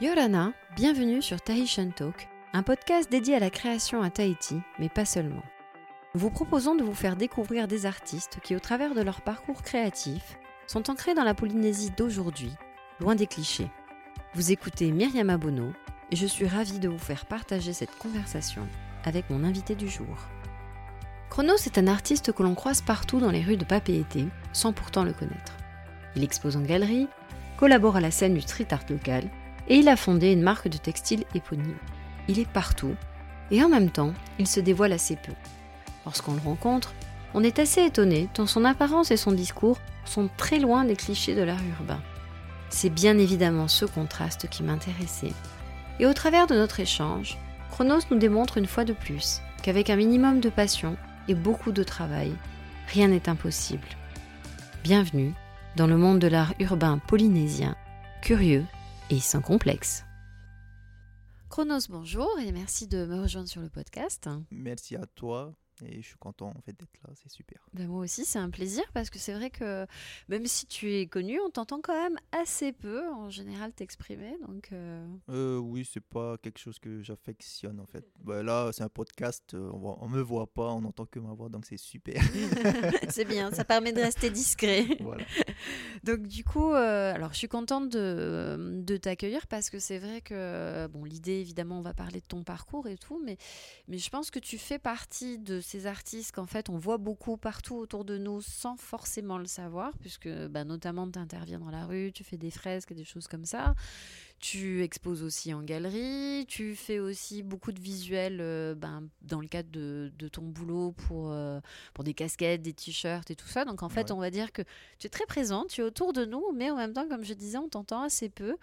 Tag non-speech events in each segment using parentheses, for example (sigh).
Yorana, bienvenue sur Tahitian Talk, un podcast dédié à la création à Tahiti, mais pas seulement. Nous vous proposons de vous faire découvrir des artistes qui, au travers de leur parcours créatif, sont ancrés dans la Polynésie d'aujourd'hui, loin des clichés. Vous écoutez Myriam Abono et je suis ravie de vous faire partager cette conversation avec mon invité du jour. Chronos est un artiste que l'on croise partout dans les rues de Papeete, sans pourtant le connaître. Il expose en galerie, collabore à la scène du street art local et il a fondé une marque de textile éponyme. Il est partout et en même temps, il se dévoile assez peu. Lorsqu'on le rencontre, on est assez étonné tant son apparence et son discours sont très loin des clichés de l'art urbain. C'est bien évidemment ce contraste qui m'intéressait. Et au travers de notre échange, Chronos nous démontre une fois de plus qu'avec un minimum de passion et beaucoup de travail, rien n'est impossible. Bienvenue dans le monde de l'art urbain polynésien, curieux et sans complexe. Chronos, bonjour et merci de me rejoindre sur le podcast. Merci à toi et je suis content en fait d'être là, c'est super. Ben moi aussi, c'est un plaisir parce que c'est vrai que même si tu es connu, on t'entend quand même assez peu en général t'exprimer. Donc euh... Euh, oui, c'est pas quelque chose que j'affectionne en fait. Ben là, c'est un podcast, euh, on, voit, on me voit pas, on n'entend que ma voix, donc c'est super. (laughs) c'est bien, ça permet de rester discret. Voilà. (laughs) donc du coup, euh, alors je suis contente de, de t'accueillir parce que c'est vrai que bon, l'idée évidemment, on va parler de ton parcours et tout, mais mais je pense que tu fais partie de ces artistes qu'en fait on voit beaucoup partout autour de nous sans forcément le savoir, puisque bah, notamment tu interviens dans la rue, tu fais des fresques des choses comme ça. Tu exposes aussi en galerie, tu fais aussi beaucoup de visuels euh, ben, dans le cadre de, de ton boulot pour, euh, pour des casquettes, des t-shirts et tout ça. Donc en fait, Ouais. on va dire que tu es très présent, tu es autour de nous, mais en même temps, comme je disais, on t'entend assez peu.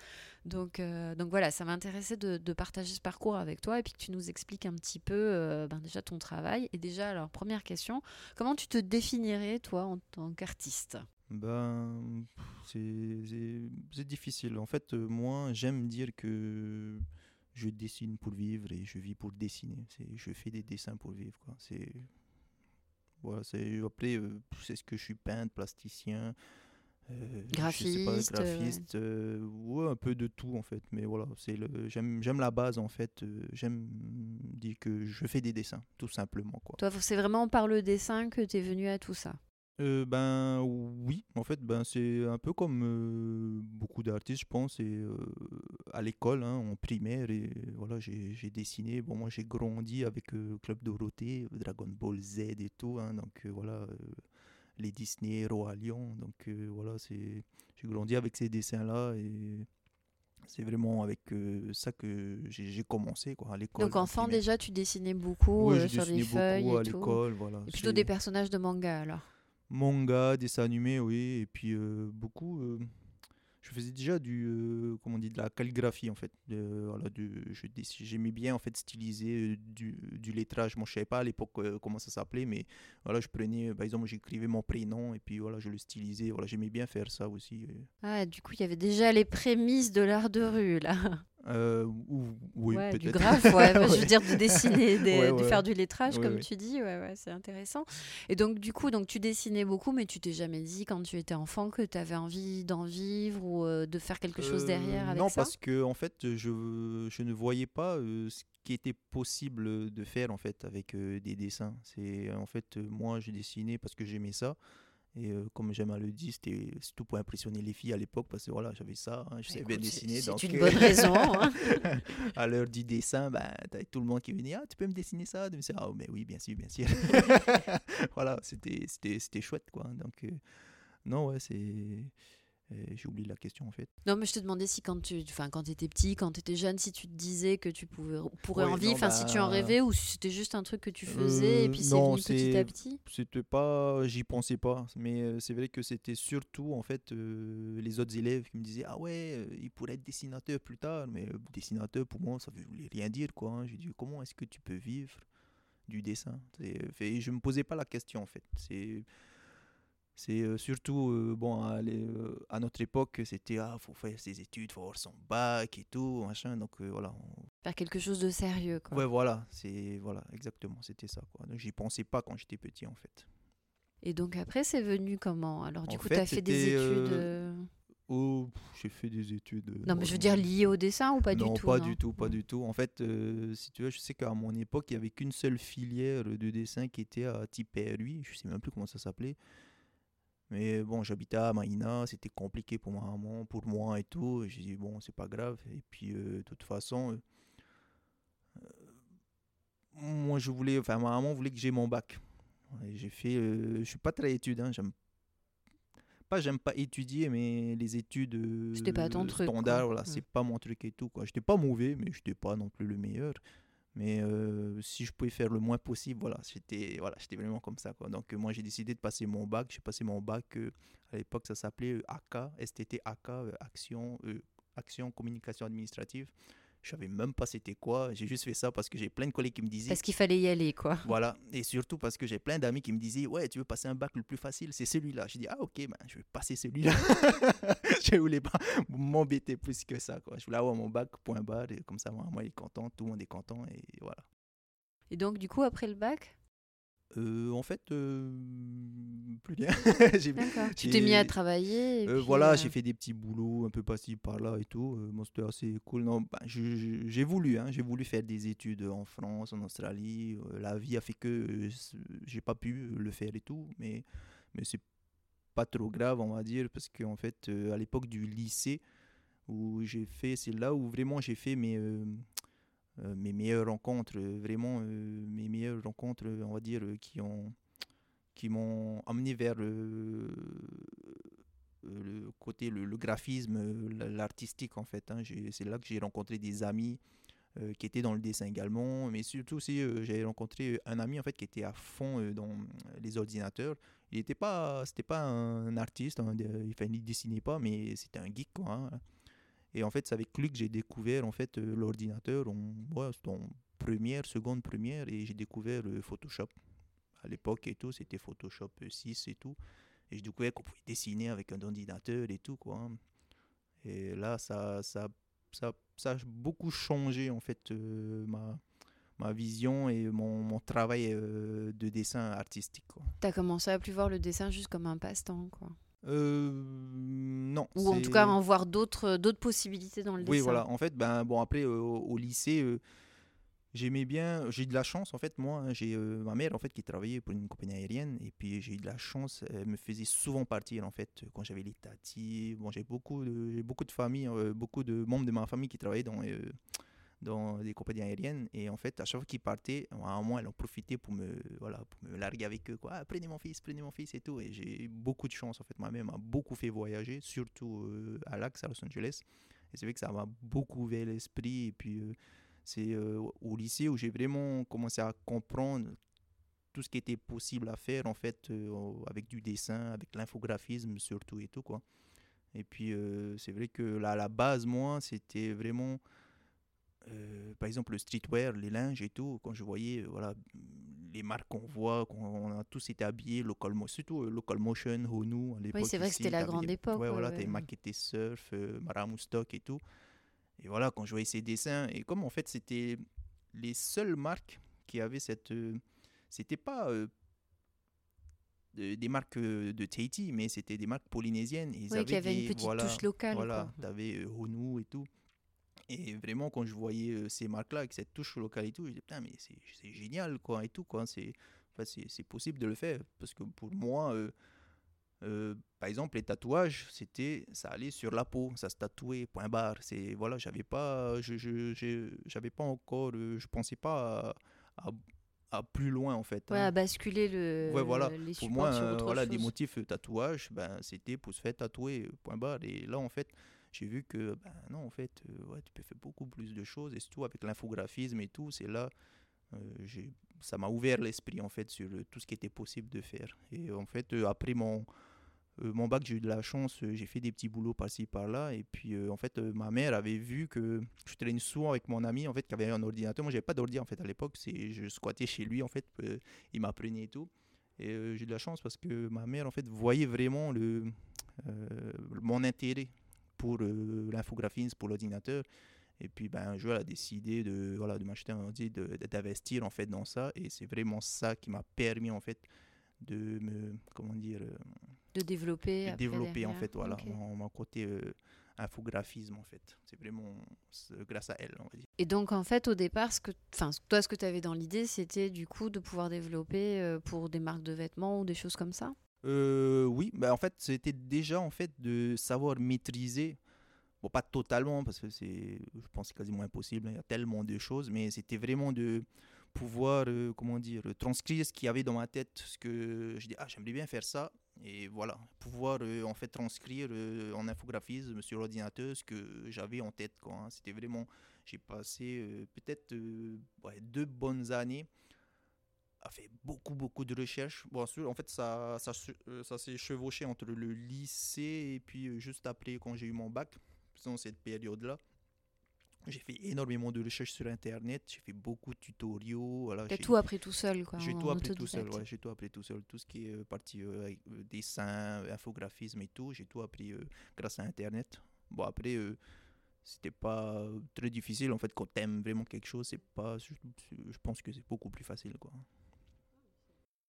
Donc, euh, donc voilà, ça m'intéressait de, de partager ce parcours avec toi et puis que tu nous expliques un petit peu ben déjà ton travail. Et déjà, alors première question, comment tu te définirais toi en tant qu'artiste? Ben, c'est- difficile. En fait, euh, moi, j'aime dire que je dessine pour vivre et je vis pour dessiner. Je fais des dessins pour vivre. Quoi. Voilà, après, euh, c'est ce que je suis peintre, plasticien, euh, je sais pas, Graphiste, euh, euh, ouais, un peu de tout en fait. Mais voilà, c'est le, j'aime, j'aime la base en fait. j'aime dire que je fais des dessins, tout simplement quoi. Toi, c'est vraiment par le dessin que tu es venu à tout ça? Euh, ben oui, en fait, ben c'est un peu comme euh, beaucoup d'artistes, je pense, et euh, à l'école, hein, en primaire, et voilà, j'ai dessiné. Bon, moi, j'ai grandi avec Club Dorothée, Dragon Ball Z et tout, hein, donc voilà, les Disney, Roi Lion, donc voilà, c'est j'ai grandi avec ces dessins-là et c'est vraiment avec euh, ça que j'ai commencé quoi à l'école. Donc en enfant déjà, tu dessinais beaucoup Oui, euh, sur des dessiné feuilles beaucoup à et tout. voilà. Et plutôt des personnages de manga alors. Manga, dessins animés, oui, et puis euh, beaucoup. euh, je faisais déjà du, euh, comment on dit, de la calligraphie en fait. Voilà, J'aimais bien en fait styliser du, du lettrage. Moi, je savais pas à l'époque comment ça s'appelait, mais voilà, je prenais, par exemple, j'écrivais mon prénom et puis voilà, je le stylisais. Voilà, j'aimais bien faire ça aussi. Ah, du coup, il y avait déjà les prémices de l'art de rue là. Euh, ou, oui, Ouais, du graphe, (laughs) ouais, je veux dire de dessiner, des- Ouais, de faire du lettrage, comme tu dis, ouais, ouais, c'est intéressant. Et donc, du coup, donc, tu dessinais beaucoup, mais tu t'es jamais dit, quand tu étais enfant, que tu avais envie d'en vivre ou euh, de faire quelque chose Euh, derrière avec Non, ça? parce que en fait, je, je ne voyais pas ce qui était possible de faire en fait avec des dessins. C'est en fait moi j'ai dessiné parce que j'aimais ça. Et euh, comme j'aime à le dire, c'était surtout pour impressionner les filles à l'époque parce que voilà, j'avais ça, hein, je savais bien dessiner. C'est une euh, bonne raison. hein. (laughs) à l'heure du dessin, ben, t'avais tout le monde qui venait, ah, tu peux me dessiner ça? Je me disais, ah, mais oui, bien sûr, bien sûr. (laughs) voilà, c'était chouette, quoi. Donc, euh, non, ouais, c'est. J'ai oublié la question en fait. Non, mais je te demandais si quand tu quand étais petit, quand tu étais jeune, si tu te disais que tu pouvais, pourrais Ouais, en vivre, enfin, si tu en bah, rêvais ou si c'était juste un truc que tu faisais et Euh, puis c'est venu petit à petit? C'était pas, j'y pensais pas, mais euh, c'est vrai que c'était surtout en fait euh, les autres élèves qui me disaient ah ouais, euh, il pourrait être dessinateur plus tard, mais euh, dessinateur pour moi ça voulait rien dire quoi. hein. J'ai dit comment est-ce que tu peux vivre du dessin? Fait, Je me posais pas la question en fait. C'est c'est euh, surtout euh, bon à, les- euh, à notre époque c'était ah faut faire ses études, faut avoir son bac et tout machin donc voilà on- Faire quelque chose de sérieux, quoi. ouais voilà c'est voilà exactement c'était ça quoi. Donc j'y pensais pas quand j'étais petit en fait. Et donc après, c'est venu comment? Alors, du En coup, tu as fait des études. euh, Oh, j'ai fait des études. Non, mais je veux dire lié au dessin ou pas non, du tout pas non? du tout, pas du tout. En fait, euh, si tu veux, je sais qu'à mon époque, il y avait qu'une seule filière de dessin qui était à Tipperary. Je sais même plus comment ça s'appelait. Mais bon, j'habitais à Maïna, c'était compliqué pour ma maman, pour moi et tout. et J'ai dit, bon, c'est pas grave. Et puis, euh, de toute façon, euh, moi, je voulais, enfin, ma maman voulait que j'ai mon bac. Et J'ai fait, euh, je suis pas très étude, hein, j'aime pas, j'aime pas étudier, mais les études C'était pas ton truc, quoi. standards, voilà, Ouais. c'est pas mon truc et tout. quoi. J'étais pas mauvais, mais j'étais pas non plus le meilleur. Mais si je pouvais faire le moins possible, voilà, j'étais voilà, vraiment comme ça. Quoi. Donc moi j'ai décidé de passer mon bac. J'ai passé mon bac, à l'époque ça s'appelait AK, STT AK, euh, Action, euh, Action Communication Administrative. Je savais même pas c'était quoi. J'ai juste fait ça parce que j'ai plein de collègues qui me disaient Parce qu'il fallait y aller, quoi. voilà, et surtout parce que j'ai plein d'amis qui me disaient Ouais, tu veux passer un bac le plus facile, c'est celui-là. Je dis Ah, ok, ben, je vais passer celui-là. (laughs) je voulais pas m'embêter plus que ça. Quoi. Je voulais avoir mon bac, point barre, et comme ça, moi, moi, il est content, tout le monde est content, et voilà. Et donc, du coup, après le bac Euh, en fait, euh, plus bien. (laughs) Tu t'es mis à travailler et Euh, puis, voilà, j'ai fait des petits boulots un peu par-ci par-là et tout. Bon, c'était assez cool. Non, j'ai voulu, hein, j'ai voulu faire des études en France, en Australie. La vie a fait que j'ai pas pu le faire et tout, mais mais c'est pas trop grave, on va dire, parce qu'en fait, à l'époque du lycée où j'ai fait, c'est là où vraiment j'ai fait mes mes meilleures rencontres, euh, vraiment euh, mes meilleures rencontres, euh, on va dire, euh, qui ont qui m'ont amené vers euh, euh, le côté le, le graphisme, euh, la- l'artistique en fait. hein. C'est là que j'ai rencontré des amis euh, qui étaient dans le dessin également, mais surtout aussi euh, j'ai rencontré un ami en fait qui était à fond euh, dans les ordinateurs. Il était pas, c'était pas un artiste, un dé- enfin, il dessinait pas, mais c'était un geek quoi. hein. Et en fait, c'est avec lui que j'ai découvert en fait euh, l'ordinateur en, ouais, en première, seconde, première, et j'ai découvert euh, Photoshop. À l'époque et tout, c'était Photoshop 6 et tout. Et j'ai découvert qu'on pouvait dessiner avec un ordinateur et tout, quoi. hein. Et là, ça, ça, ça, ça a beaucoup changé, en fait, euh, ma, ma vision et mon, mon travail euh, de dessin artistique, quoi. T'as commencé à plus voir le dessin juste comme un passe-temps, quoi. Euh, non. Ou en tout cas en voir d'autres d'autres possibilités dans le Oui, dessin. voilà. En fait, ben, bon, après, euh, au, lycée, euh, j'aimais bien. J'ai eu de la chance, en fait, moi. hein, j'ai euh, ma mère, en fait, qui travaillait pour une compagnie aérienne. Et puis, j'ai eu de la chance. Elle me faisait souvent partir, en fait, quand j'avais les tatis. Bon, j'ai beaucoup de, beaucoup de familles, euh, beaucoup de membres de ma famille qui travaillaient dans, euh, dans des compagnies aériennes. Et en fait, à chaque fois qu'ils partaient, à un moment, elles ont profité pour me, voilà, pour me larguer avec eux. Quoi. Ah, prenez mon fils, prenez mon fils et tout. Et j'ai eu beaucoup de chance, en fait. Mère m'a beaucoup fait voyager, surtout euh, à l'Axe, à Los Angeles. Et c'est vrai que ça m'a beaucoup ouvert l'esprit. Et puis, euh, c'est euh, au lycée où j'ai vraiment commencé à comprendre tout ce qui était possible à faire, en fait, avec du dessin, avec l'infographisme surtout et tout, quoi. Et puis, c'est vrai que là, la base, moi, c'était vraiment, euh, par exemple, le streetwear, les linges et tout. Quand je voyais, euh, voilà, les marques qu'on voit, qu'on a tous été habillés, local, surtout euh, Local Motion, Honu, à l'époque. c'est vrai que c'était la t'avais grande les- époque, Ouais, ouais, voilà, t'avais ouais. Maquette Surf, euh, Maramustock et tout. Et voilà, quand je voyais ces dessins, et comme en fait, c'était les seules marques qui avaient cette. c'était pas de- des marques de Tahiti, mais c'était des marques polynésiennes. Et ils Oui, qu'il y avaient des- une petite voilà, touche locale. voilà, quoi. tu avais Honu et tout. Et vraiment, quand je voyais euh, ces marques-là avec cette touche locale et tout, je disais, putain, mais c'est génial, quoi, et tout, quoi. C'est enfin, c'est- c'est possible de le faire. Parce que pour moi, euh, euh, par exemple, les tatouages, c'était, ça allait sur la peau, ça se tatouait, point barre. C'est, voilà, j'avais pas, je, j'avais pas encore, je pensais pas à, à- à plus loin, en fait. Ouais, hein. à basculer le, Ouais, voilà. les Pour moi, sur voilà, des chose. motifs euh, tatouage, ben, c'était pour se faire tatouer, point barre. Et là, en fait, j'ai vu que, ben, non, en fait, euh, ouais, tu peux faire beaucoup plus de choses. Et surtout avec l'infographisme et tout, c'est là, euh, ça m'a ouvert l'esprit, en fait, sur tout ce qui était possible de faire. Et en fait, euh, après mon, euh, mon bac, j'ai eu de la chance, j'ai fait des petits boulots par-ci, par-là. Et puis, en fait, ma mère avait vu que je traînais souvent avec mon ami, en fait, qui avait un ordinateur. Moi, j'avais pas d'ordi, en fait, à l'époque. Je squattais chez lui, en fait. il m'apprenait et tout. Et j'ai eu de la chance parce que ma mère, en fait, voyait vraiment le, mon intérêt pour euh, l'infographisme, pour l'ordinateur. Et puis, ben, un jour, elle a décidé de, voilà, de m'acheter un ordi, d'investir, en fait, dans ça. Et c'est vraiment ça qui m'a permis, en fait, de me, comment dire, euh, de développer. de développer en fait voilà mon, mon côté euh, infographisme en fait c'est vraiment grâce à elle on va dire Et donc en fait au départ, ce que, enfin toi ce que tu avais dans l'idée, c'était du coup de pouvoir développer euh, pour des marques de vêtements ou des choses comme ça? Euh, oui bah en fait c'était déjà en fait de savoir maîtriser pas totalement parce que c'est je pense que quasiment impossible hein, il y a tellement de choses mais c'était vraiment de pouvoir euh, comment dire transcrire ce qu'il y avait dans ma tête ce que je dis ah j'aimerais bien faire ça et voilà pouvoir euh, en fait transcrire en infographisme sur l'ordinateur ce que j'avais en tête quoi hein. c'était vraiment j'ai passé peut-être deux bonnes années a fait beaucoup beaucoup de recherches. Bon, en fait, ça, ça, euh, ça s'est chevauché entre le lycée et puis euh, juste après quand j'ai eu mon bac, dans cette période-là. J'ai fait énormément de recherches sur Internet, j'ai fait beaucoup de tutoriaux. Voilà, T'as j'ai- tout appris tout seul quoi. j'ai tout appris tout seul, ouais, j'ai tout appris tout seul. Tout ce qui est euh, partie euh, dessin, infographisme et tout, j'ai tout appris euh, grâce à Internet. Bon, après, c'était pas très difficile. En fait, quand t'aimes vraiment quelque chose, c'est pas. Je, je pense que c'est beaucoup plus facile, quoi.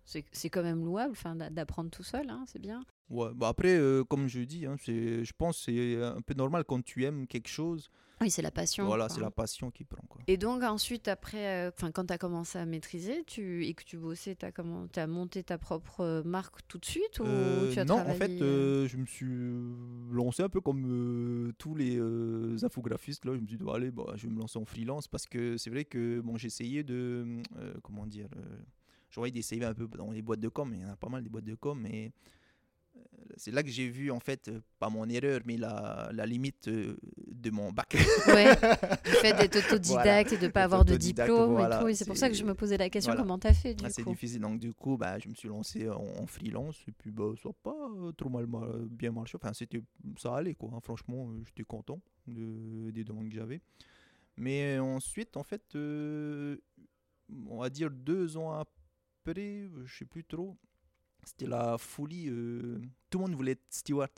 C'est quand même louable, d'apprendre tout seul, hein, c'est bien. Ouais, bah après, euh, comme je dis, hein, je pense que c'est un peu normal quand tu aimes quelque chose. Oui, c'est la passion. voilà, c'est la passion qui prend. Quoi. Et donc ensuite, après, euh, quand tu as commencé à maîtriser tu, et que tu bossais, tu as, as monté ta propre euh, marque tout de suite ou Euh, tu as non, en fait, je me suis lancé un peu comme tous les infographistes. Là, je me suis dit, bah, allez, bah, je vais me lancer en freelance parce que c'est vrai que bon, j'essayais de. comment dire euh, J'aurais d'essayer un peu dans les boîtes de com, il y en a pas mal des boîtes de com, mais euh, c'est là que j'ai vu, en fait, euh, pas mon erreur, mais la, la limite euh, de mon bac. Ouais, (laughs) le fait d'être autodidacte et de ne pas avoir de diplôme voilà, et tout. Et c'est pour ça que je me posais la question voilà. comment tu as fait du Ah, c'est difficile. Donc, du coup, bah, je me suis lancé en, en freelance. Et puis, bah, ça n'a pas trop mal, bien marché. Enfin, c'était, ça allait, quoi. hein. Franchement, j'étais content de- des demandes que j'avais. Mais ensuite, en fait, euh, on va dire deux ans après, je sais plus trop, c'était la folie. euh, tout le monde voulait être steward,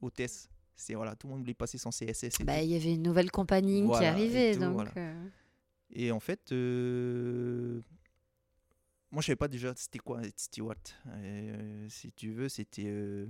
hôtesse. C'est, voilà, tout le monde voulait passer son CSS. Bah, il y avait une nouvelle compagnie qui et arrivait, tout, donc voilà. euh, Et en fait, euh, moi je savais pas déjà c'était quoi être steward. Euh, si tu veux, c'était.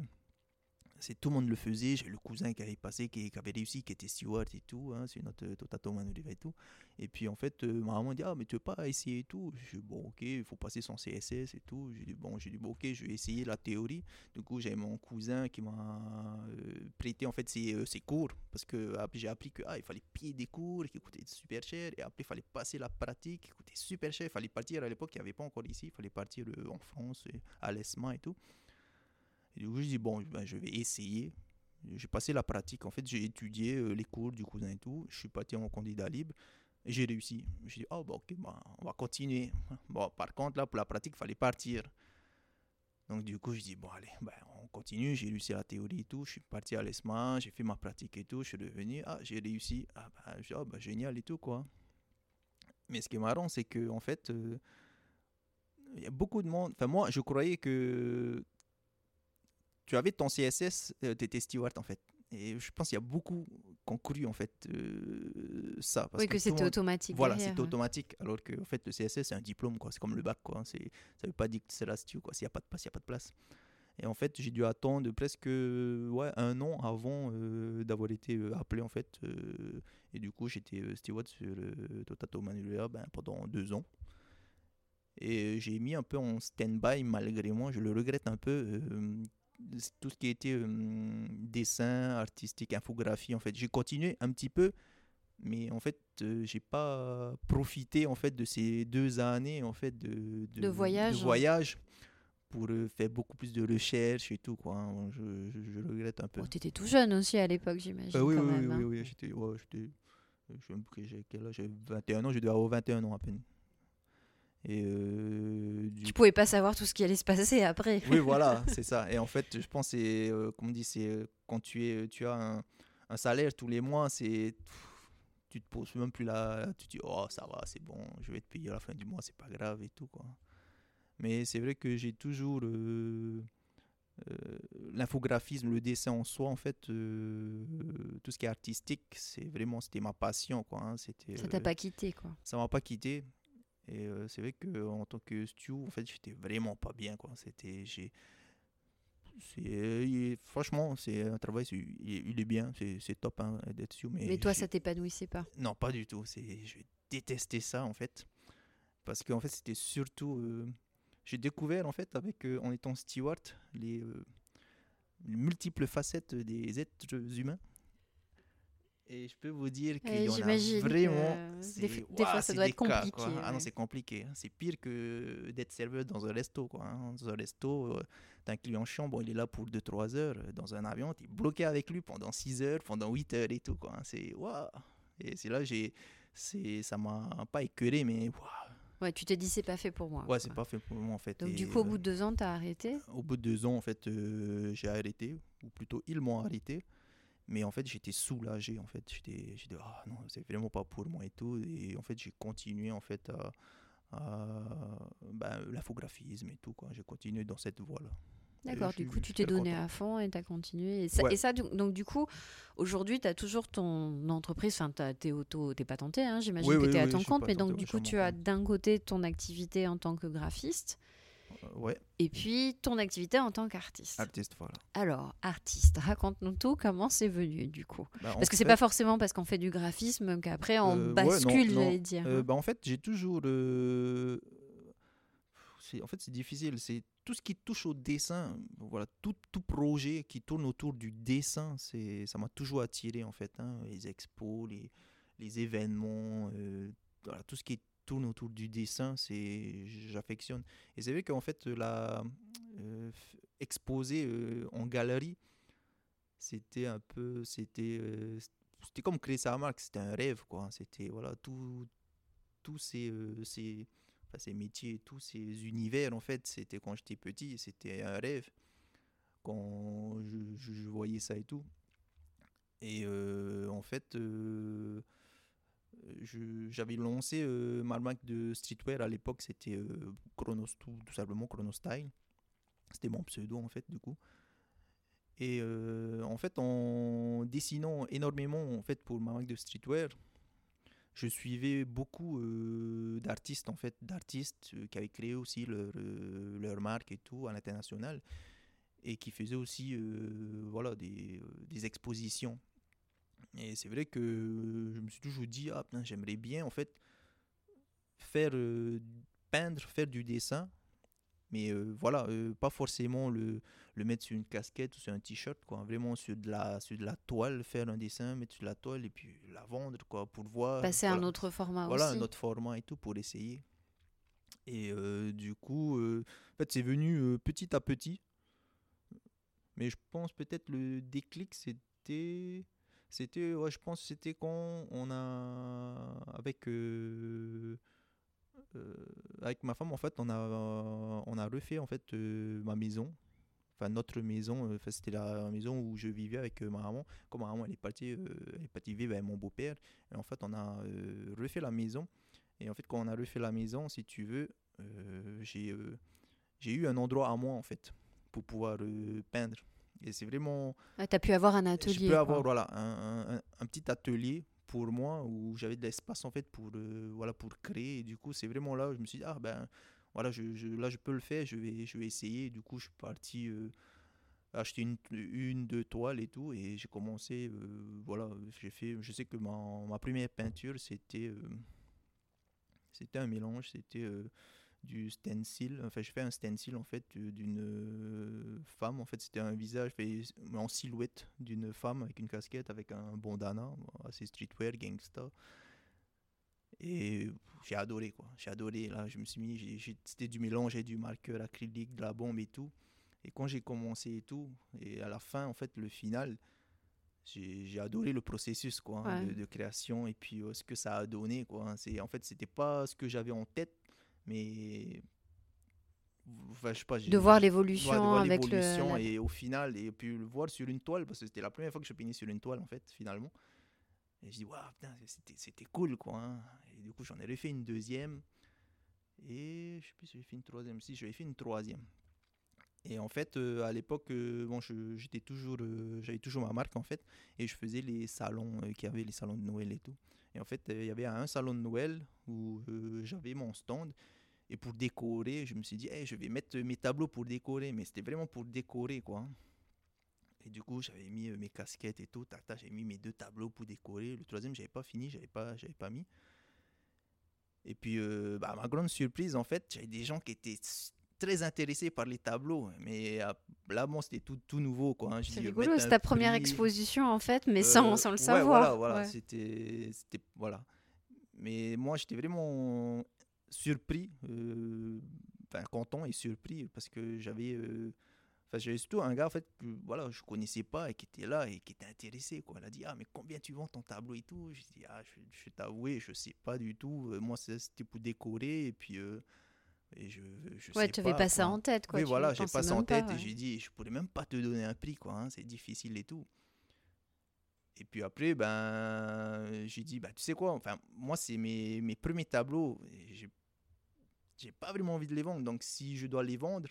Euh, c'est tout le monde le faisait. J'ai le cousin qui avait passé, qui, avait réussi, qui était steward et tout. Hein, c'est notre Totato Manoliva et tout. Et puis en fait, euh, ma maman dit Ah, mais tu veux pas essayer et tout? J'ai dit Bon, ok, il faut passer son CSS et tout. J'ai dit Bon, j'ai dit bon, ok, je vais essayer la théorie. Du coup, j'ai mon cousin qui m'a euh, prêté en fait ses, euh, cours parce que j'ai appris que ah, il fallait payer des cours qui coûtaient super cher et après il fallait passer la pratique qui coûtait super cher. Il fallait partir à l'époque, il n'y avait pas encore ici, il fallait partir euh, en France, à l'ESMA et tout. Du coup, je dis bon, ben, je vais essayer. J'ai passé la pratique. En fait, j'ai étudié euh, les cours du cousin et tout. Je suis parti en candidat libre j'ai réussi. J'ai dit, oh, bah, ok, bah, on va continuer. Bon, par contre, là, pour la pratique, il fallait partir. Donc, du coup, je dis, bon, allez, ben, on continue. J'ai réussi la théorie et tout. Je suis parti à l'ESMA, j'ai fait ma pratique et tout. Je suis revenu. Ah, j'ai réussi. Ah, bah, je dis, oh, bah, génial et tout, quoi. Mais ce qui est marrant, c'est que, en fait, euh, il y a beaucoup de monde. Enfin, moi, je croyais que tu avais ton CSS, tu étais steward, en fait. Et je pense qu'il y a beaucoup qui ont cru, en fait, euh, ça. Parce oui, que le c'était automatique. voilà, ouais. automatique. Alors que en fait, le CSS, c'est un diplôme, quoi. C'est comme le bac, quoi. C'est, ça veut pas dire que c'est la stew, quoi. S'il n'y a pas de place, il n'y a pas de place. Et en fait, j'ai dû attendre presque ouais, un an avant euh, d'avoir été euh, appelé, en fait. euh, et du coup, j'étais euh, steward sur le Totato Manuela ben, pendant deux ans. Et j'ai mis un peu en stand-by, malgré moi. Je le regrette un peu. Euh, tout ce qui était euh, dessin, artistique, infographie, en fait. J'ai continué un petit peu, mais en fait, euh, j'ai pas profité en fait de ces deux années en fait de, De voyage. voyage pour euh, faire beaucoup plus de recherche et tout quoi. hein. Je, je, je regrette un peu. Bon, T'étais tout jeune aussi à l'époque, j'imagine. Euh, oui, hein. oui, oui, j'étais, ouais, j'étais, je sais même plus que j'ai quel âge, j'avais 21 ans, je devais avoir 21 ans à peine. Et euh, du Tu pouvais pas savoir tout ce qui allait se passer après. oui, (laughs) voilà, c'est ça. Et en fait, je pense, c'est, euh, comme on dit, c'est euh, quand tu, es, tu as un, un salaire tous les mois, c'est, tu te poses même plus là, tu te dis, oh, ça va, c'est bon, je vais te payer à la fin du mois, c'est pas grave et tout, quoi. Mais c'est vrai que j'ai toujours euh, l'infographisme, le dessin en soi, en fait, euh, tout ce qui est artistique, c'est vraiment, c'était ma passion, quoi. hein. C'était, Ça t'a pas quitté, quoi. ça m'a pas quitté. Et euh, c'est vrai que en tant que stew, en fait, j'étais vraiment pas bien, quoi. C'était, j'ai, c'est franchement c'est un travail il, est bien c'est top hein, d'être dessus mais, mais toi ça t'épanouissait pas? Non pas du tout c'est je détestais ça en fait parce qu'en fait c'était surtout j'ai découvert en fait avec en étant steward les multiples facettes des êtres humains. Et je peux vous dire qu'il y en a vraiment. Des, fois, ça doit être compliqué. Ah non, c'est compliqué. Hein. C'est pire que d'être serveur dans un resto. Quoi. Hein. Dans un resto, euh, t'as un client chiant, bon, il est là pour 2-3 heures. Dans un avion, tu es bloqué avec lui pendant 6 heures, pendant 8 heures et tout. Quoi. Hein. C'est waouh! Et c'est là, j'ai, ça m'a pas écœuré, mais waouh! Ouais, tu te dis c'est pas fait pour moi. Ouais, c'est pas fait pour moi en fait. Donc du coup, au bout de deux ans, tu as arrêté? Au bout de deux ans, en fait, euh, j'ai arrêté, ou plutôt ils m'ont arrêté. Mais en fait, j'étais soulagé. En fait, j'étais, j'étais ah non, c'est vraiment pas pour moi et tout. Et en fait, j'ai continué en fait à, à ben, l'infographisme et tout quoi. J'ai continué dans cette voie-là. D'accord, du coup, tu t'es donné à fond et tu as continué. Et ça, et ça, donc, du coup, aujourd'hui, tu as toujours ton entreprise, enfin, tu es auto, t'es patenté, hein, j'imagine que tu es à ton compte, mais donc, du coup, tu as d'un côté ton activité en tant que graphiste. Euh, ouais. Et puis ton activité en tant qu'artiste. Artiste, voilà. Alors, artiste, raconte-nous tout, comment c'est venu du coup bah, Parce que c'est pas forcément parce qu'on fait du graphisme qu'après on euh, bascule, j'allais dire. Euh, bah, en fait, j'ai toujours en fait, c'est difficile. C'est tout ce qui touche au dessin. Voilà, tout, tout projet qui tourne autour du dessin, c'est, ça m'a toujours attiré en fait. Hein. les expos, les, les événements, voilà, tout ce qui tourne autour du dessin, c'est, j'affectionne. Et c'est vrai qu'en fait, la euh, exposer euh, en galerie, c'était un peu, c'était, c'était comme créer sa marque. C'était un rêve, quoi. C'était voilà, tout, tous ces, ces ces métiers tous ces univers, en fait, c'était quand j'étais petit, c'était un rêve. Quand je, voyais ça et tout. Et euh, en fait, euh, j'avais lancé euh, ma marque de streetwear à l'époque, c'était euh, Chronos, tout, tout, simplement Chronostyle. C'était mon pseudo, en fait, du coup. Et en fait, en dessinant énormément en fait, pour ma marque de streetwear, je suivais beaucoup euh, d'artistes en fait d'artistes euh, qui avaient créé aussi leur, euh, leur marque et tout à l'international et qui faisaient aussi voilà des, des, expositions et c'est vrai que je me suis toujours dit ah j'aimerais bien en fait faire peindre faire du dessin mais voilà pas forcément le le mettre sur une casquette ou sur un t-shirt, quoi. Vraiment sur de, la, sur de la toile, faire un dessin, mettre sur la toile et puis la vendre, quoi, pour voir. Passer à un autre format voilà, aussi. un autre format et tout pour essayer. Et euh, du coup, euh, en fait, c'est venu euh, petit à petit. Mais je pense peut-être le déclic, c'était. C'était, ouais, je pense c'était quand on a. Avec. avec ma femme, en fait, on a, on a refait en fait ma maison notre maison, euh, c'était la maison où je vivais avec euh, ma maman. Comme ma maman, elle est partie, euh, elle est partie vivre avec mon beau-père. Et en fait, on a refait la maison. Et en fait, quand on a refait la maison, si tu veux, j'ai j'ai eu un endroit à moi, en fait, pour pouvoir peindre. Et c'est vraiment. Ah, tu as pu avoir un atelier. Je peux avoir voilà, un, un, un, petit atelier pour moi où j'avais de l'espace en fait pour, voilà, pour créer. Et du coup, c'est vraiment là où je me suis dit, ah ben, voilà, je, là je peux le faire, je vais, je vais essayer. Du coup, je suis parti euh, acheter une, une, deux toiles et tout, et j'ai commencé, euh, voilà, j'ai fait, je sais que ma, ma première peinture, c'était euh, c'était un mélange, c'était du stencil, enfin je fais un stencil en fait d'une femme, en fait c'était un visage fait en silhouette d'une femme avec une casquette, avec un bandana, assez streetwear, gangsta. Et j'ai adoré, quoi. J'ai adoré. Là, je me suis mis, c'était du mélange, et du marqueur acrylique, de la bombe et tout. Et quand j'ai commencé et tout, et à la fin, en fait, le final, j'ai adoré le processus quoi, hein, de, création et puis euh, ce que ça a donné. Quoi. En fait, c'était pas ce que j'avais en tête, mais. Enfin, je sais pas, de voir l'évolution avec le. Et au final, et puis le voir sur une toile, parce que c'était la première fois que je peignais sur une toile, en fait, finalement. Et je dis, waouh, c'était cool, quoi. Hein. Et du coup, j'en ai refait une deuxième. Et je sais plus si j'ai fait une troisième. Si, j'avais fait une troisième. Et en fait, euh, à l'époque, euh, bon, j'étais toujours, euh, j'avais toujours ma marque en fait, et je faisais les salons qui avaient les salons de Noël et tout. Et en fait, il y avait un salon de Noël où j'avais mon stand, Et pour décorer, je me suis dit, hey, je vais mettre mes tableaux pour décorer, mais c'était vraiment pour décorer, quoi. Et du coup, j'avais mis mes casquettes et tout, j'ai mis mes deux tableaux pour décorer. Le troisième, j'avais pas fini, j'avais pas, j'avais pas mis. Et puis, bah, ma grande surprise, en fait, j'avais des gens qui étaient très intéressé par les tableaux. Mais euh, là, bon, c'était tout, tout nouveau. quoi. Hein. C'est rigolo, c'est ta première exposition en fait, mais sans, euh, sans, le savoir. Voilà, voilà, c'était, c'était, voilà. Mais moi, j'étais vraiment surpris, euh, enfin content et surpris parce que j'avais. Enfin, j'avais surtout un gars en fait que voilà, je connaissais pas et qui était là et qui était intéressé. Quoi. Il a dit Ah, mais combien tu vends ton tableau et tout? Je dis Ah, je, je vais t'avouer, je sais pas du tout. Moi, c'était pour décorer et puis. Et je, je ouais, tu n'avais pas, ça en tête, quoi. Oui, voilà, j'ai pas ça en tête et j'ai dit, je pourrais même pas te donner un prix, quoi. Hein, c'est difficile et tout. Et puis après, ben, j'ai dit, bah, tu sais quoi, enfin, moi, c'est mes, mes premiers tableaux. J'ai pas vraiment envie de les vendre. Donc, si je dois les vendre,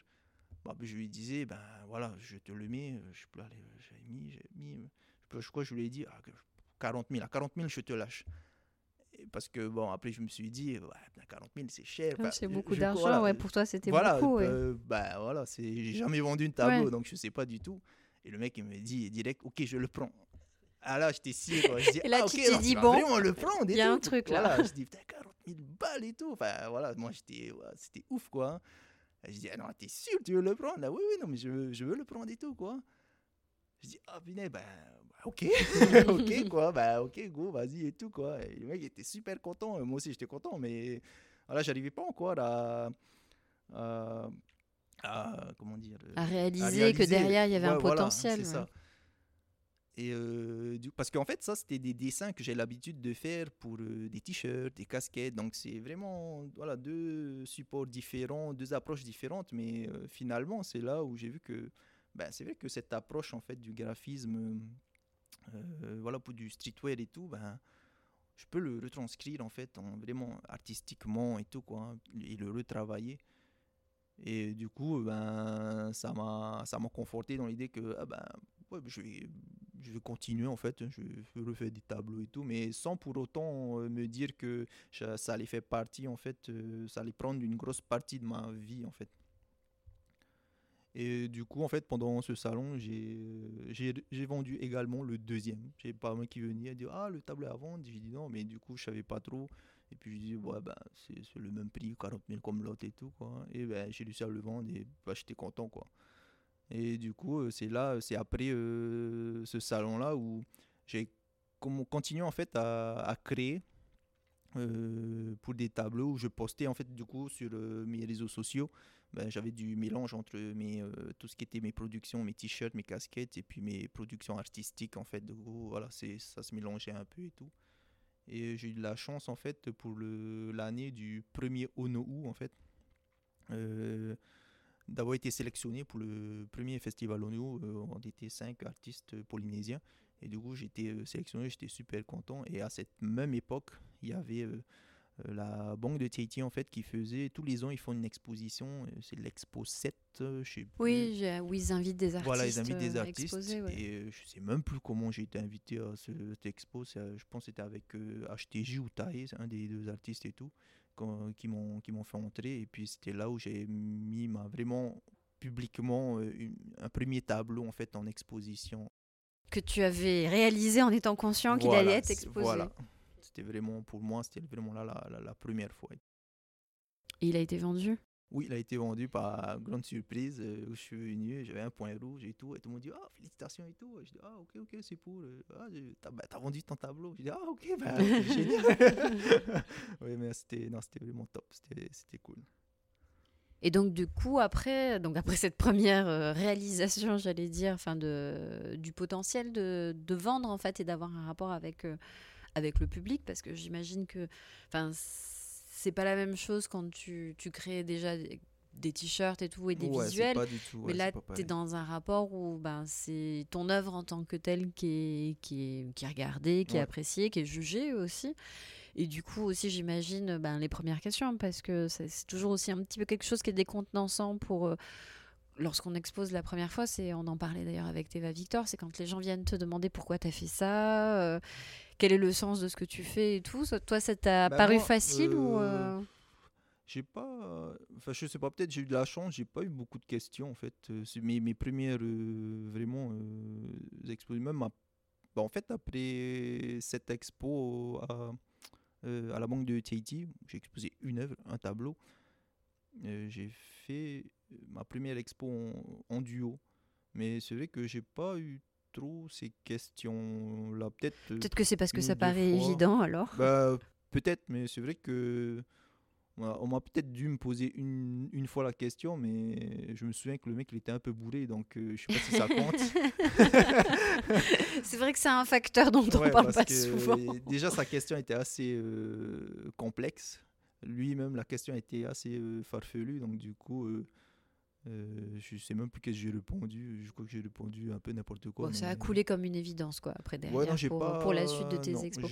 bah, je lui disais, ben voilà, je te le mets. Je peux aller, j'ai mis, j'ai mis, je crois que je lui ai dit, 40 000, à 40 000, je te lâche parce que bon après je me suis dit ouais, 40 000 c'est cher. C'est beaucoup d'argent ouais pour toi c'était beaucoup ouais. euh, bah voilà j'ai jamais vendu une tableau donc je sais pas du tout. Et le mec il me dit direct ok je le prends. Ah là j'étais je dis, (laughs) et là ah, tu t'es dit bon on le prend il y a un truc là. Voilà, je dis putain 40 000 balles et tout. Enfin voilà moi j'étais c'était ouf quoi. Je dis ah non t'es sûr tu veux le prendre? Là oui oui non mais je veux, je veux le prendre et tout quoi. Je dis ah putain ben ok, (laughs) ok, quoi, bah ok, go, vas-y et tout, quoi. Et le mec était super content, moi aussi j'étais content, mais voilà, j'arrivais pas encore à, à, comment dire, à réaliser, que derrière il y avait un potentiel. ça. Et euh, du, parce qu'en fait, ça, c'était des dessins que j'ai l'habitude de faire pour euh, des t-shirts, des casquettes. Donc, c'est vraiment voilà, deux supports différents, deux approches différentes. Mais euh, finalement, c'est là où j'ai vu que ben, c'est vrai que cette approche en fait, du graphisme euh, voilà, pour du streetwear et tout, ben, je peux le retranscrire en fait, en vraiment artistiquement et tout, quoi, hein, et le retravailler. Et du coup, ben, ça m'a, conforté dans l'idée que ah ben, je, vais, je vais continuer en fait, je vais refaire des tableaux et tout, mais sans pour autant euh, me dire que ça allait faire partie en fait, euh, ça allait prendre une grosse partie de ma vie en fait. Et du coup, en fait, pendant ce salon, j'ai vendu également le deuxième. J'ai pas moi qui venait dire Ah, le tableau à vendre. J'ai dit non, mais du coup, je savais pas trop. Et puis, je dis Ouais, ben, c'est le même prix, 40 000 comme l'autre et tout. Quoi. Et ben, j'ai réussi à le vendre et bah, j'étais content. Quoi. Et du coup, euh, c'est là, c'est après euh, ce salon-là où j'ai continué en fait à, à créer euh, pour des tableaux où je postais en fait du coup sur mes réseaux sociaux ben, j'avais du mélange entre mes, euh, tout ce qui était mes productions, mes t-shirts, mes casquettes et puis mes productions artistiques en fait. Gros, voilà, ça se mélangeait un peu et tout. Et j'ai eu de la chance en fait pour l'année du premier Onou en fait. Euh, d'avoir été sélectionné pour le premier festival ONU. Euh, on était cinq artistes polynésiens. Et du coup, j'étais sélectionné, j'étais super content. Et à cette même époque, il y avait euh, la banque de Tahiti en fait qui faisait tous les ans ils font une exposition euh, c'est l'expo 7 euh, je sais oui où ils invitent des artistes voilà ils invitent des artistes et je sais même plus comment j'ai été invité à cette expo. Je pense que c'était avec HTJ ou Tae un des deux artistes et tout qui m'ont qui m'ont fait entrer. Et puis c'était là où j'ai mis ma vraiment publiquement un premier tableau en fait en exposition. Que tu avais réalisé en étant conscient qu'il allait être exposé. voilà c'était vraiment, pour moi, c'était vraiment là la, la, première fois. Et il a été vendu? Oui, il a été vendu par grande surprise euh, où je suis venu, j'avais un point rouge et tout, et tout le monde dit Ah, félicitations et tout. Je dis Ah, ok, ok, c'est pour. Euh, ah, t'as bah, vendu ton tableau. Je dis Ah, ok, bah, (laughs) c'est génial. (laughs) oui, mais c'était vraiment top, c'était cool. Et donc du coup après, donc après cette première euh, réalisation, j'allais dire, enfin de du potentiel de, de, vendre en fait et d'avoir un rapport avec avec le public parce que j'imagine que enfin c'est pas la même chose quand tu, tu crées déjà des, t-shirts et tout et des visuels. mais là tu es dans un rapport où ben c'est ton œuvre en tant que telle qui est qui est, qui est regardée qui est appréciée qui est jugée aussi. Et du coup aussi j'imagine ben, les premières questions parce que c'est toujours aussi un petit peu quelque chose qui est décontenançant pour euh, lorsqu'on expose la première fois, c'est on en parlait d'ailleurs avec Teva Victor, c'est quand les gens viennent te demander pourquoi tu as fait ça, euh, quel est le sens de ce que tu fais et tout. Toi, ça t'a bah paru facile ou euh, euh, J'ai pas. Enfin, je sais pas, peut-être j'ai eu de la chance, j'ai pas eu beaucoup de questions en fait. Euh, C'est mes, mes premières euh, vraiment euh, expos. Même bah, en fait, après cette expo à, euh, à la banque de Tahiti, j'ai exposé une œuvre, un tableau. Euh, j'ai fait ma première expo en, en duo. Mais c'est vrai que j'ai pas eu trop ces questions-là. Peut-être. euh, Peut-être que c'est parce que ça paraît fois. évident alors. bah, peut-être, mais c'est vrai que on m'a- on peut-être dû me poser une, une fois la question, mais je me souviens que le mec il était un peu bourré, donc euh, je sais pas si ça compte. (laughs) c'est vrai que c'est un facteur dont on Ouais, parle parce pas souvent. Déjà sa question était assez euh, complexe. Lui-même la question était assez euh, farfelue, donc du coup euh, je sais même plus qu'est-ce que j'ai répondu. Je crois que j'ai répondu un peu n'importe quoi. Bon, ça a coulé comme une évidence quoi après derrière Ouais, non, pour, pas. pour la suite de tes non, expos.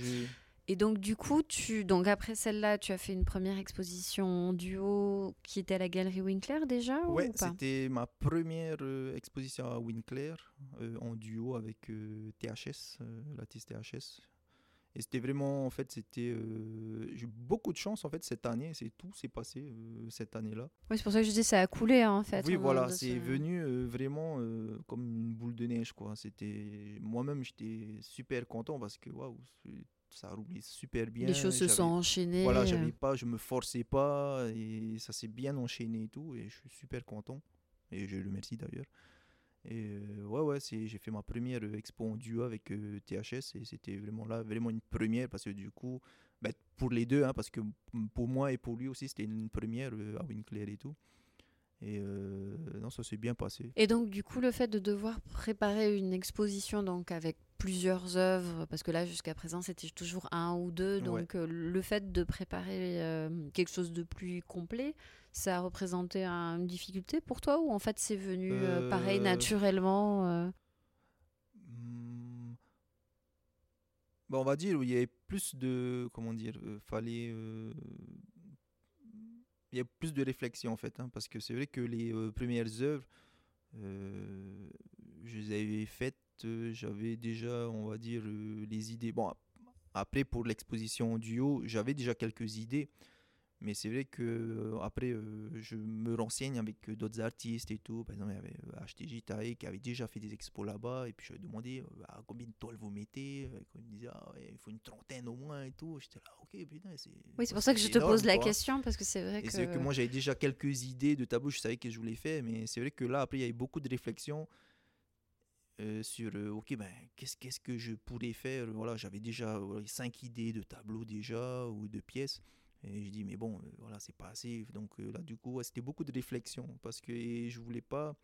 Et donc du coup, tu donc après celle-là, tu as fait une première exposition en duo qui était à la galerie Winkler déjà Ouais, ou pas? c'était ma première euh, exposition à Winkler euh, en duo avec euh, THS, l'artiste THS. Et c'était vraiment, en fait, c'était. euh, j'ai eu beaucoup de chance, en fait, cette année. C'est tout s'est passé euh, cette année-là. Oui, c'est pour ça que je dis ça a coulé hein, en fait. Oui, au voilà, c'est ce- venu euh, vraiment comme une boule de neige, quoi. C'était. Moi-même, j'étais super content parce que, waouh, ça roulait super bien. Les choses se sont enchaînées. Voilà, j'avais pas, je me forçais pas et ça s'est bien enchaîné et tout et je suis super content et je le remercie d'ailleurs. Et euh, ouais ouais, j'ai fait ma première expo en duo avec euh, THS et c'était vraiment là vraiment une première parce que du coup bah, pour les deux hein, parce que pour moi et pour lui aussi c'était une première euh, à Winkler et tout. Et non, ça s'est bien passé. Et donc, du coup, le fait de devoir préparer une exposition donc avec plusieurs œuvres, parce que là, jusqu'à présent, c'était toujours un ou deux, donc le fait de préparer quelque chose de plus complet, ça a représenté un- une difficulté pour toi ou en fait c'est venu euh, pareil Euh, naturellement euh? Bon, on va dire où il y avait plus de comment dire euh, fallait il y a plus de réflexion en fait hein, parce que c'est vrai que les premières œuvres je les avais faites j'avais déjà on va dire les idées bon ap- après pour l'exposition en duo j'avais déjà quelques idées mais c'est vrai que euh, après euh, je me renseigne avec euh, d'autres artistes et tout. Par exemple, il y avait HTJ Tae qui avait déjà fait des expos là-bas et puis je lui ai demandé euh, Ah, combien de toiles vous mettez? Et Il me disait ah, ouais, il faut une trentaine au moins et tout. J'étais là ok putain c'est. Oui, c'est pour ça que je te énorme, pose la quoi. question parce que c'est vrai Et que c'est vrai que moi j'avais déjà quelques idées de tableaux, je savais que je voulais faire, mais c'est vrai que là après il y avait beaucoup de réflexions euh, sur euh, ok ben qu'est-ce qu'est-ce que je pourrais faire? Voilà j'avais déjà voilà, cinq idées de tableaux déjà ou de pièces. Et je dis mais bon euh, voilà c'est pas assez. Donc euh, là du coup c'était beaucoup de réflexion parce que je voulais pas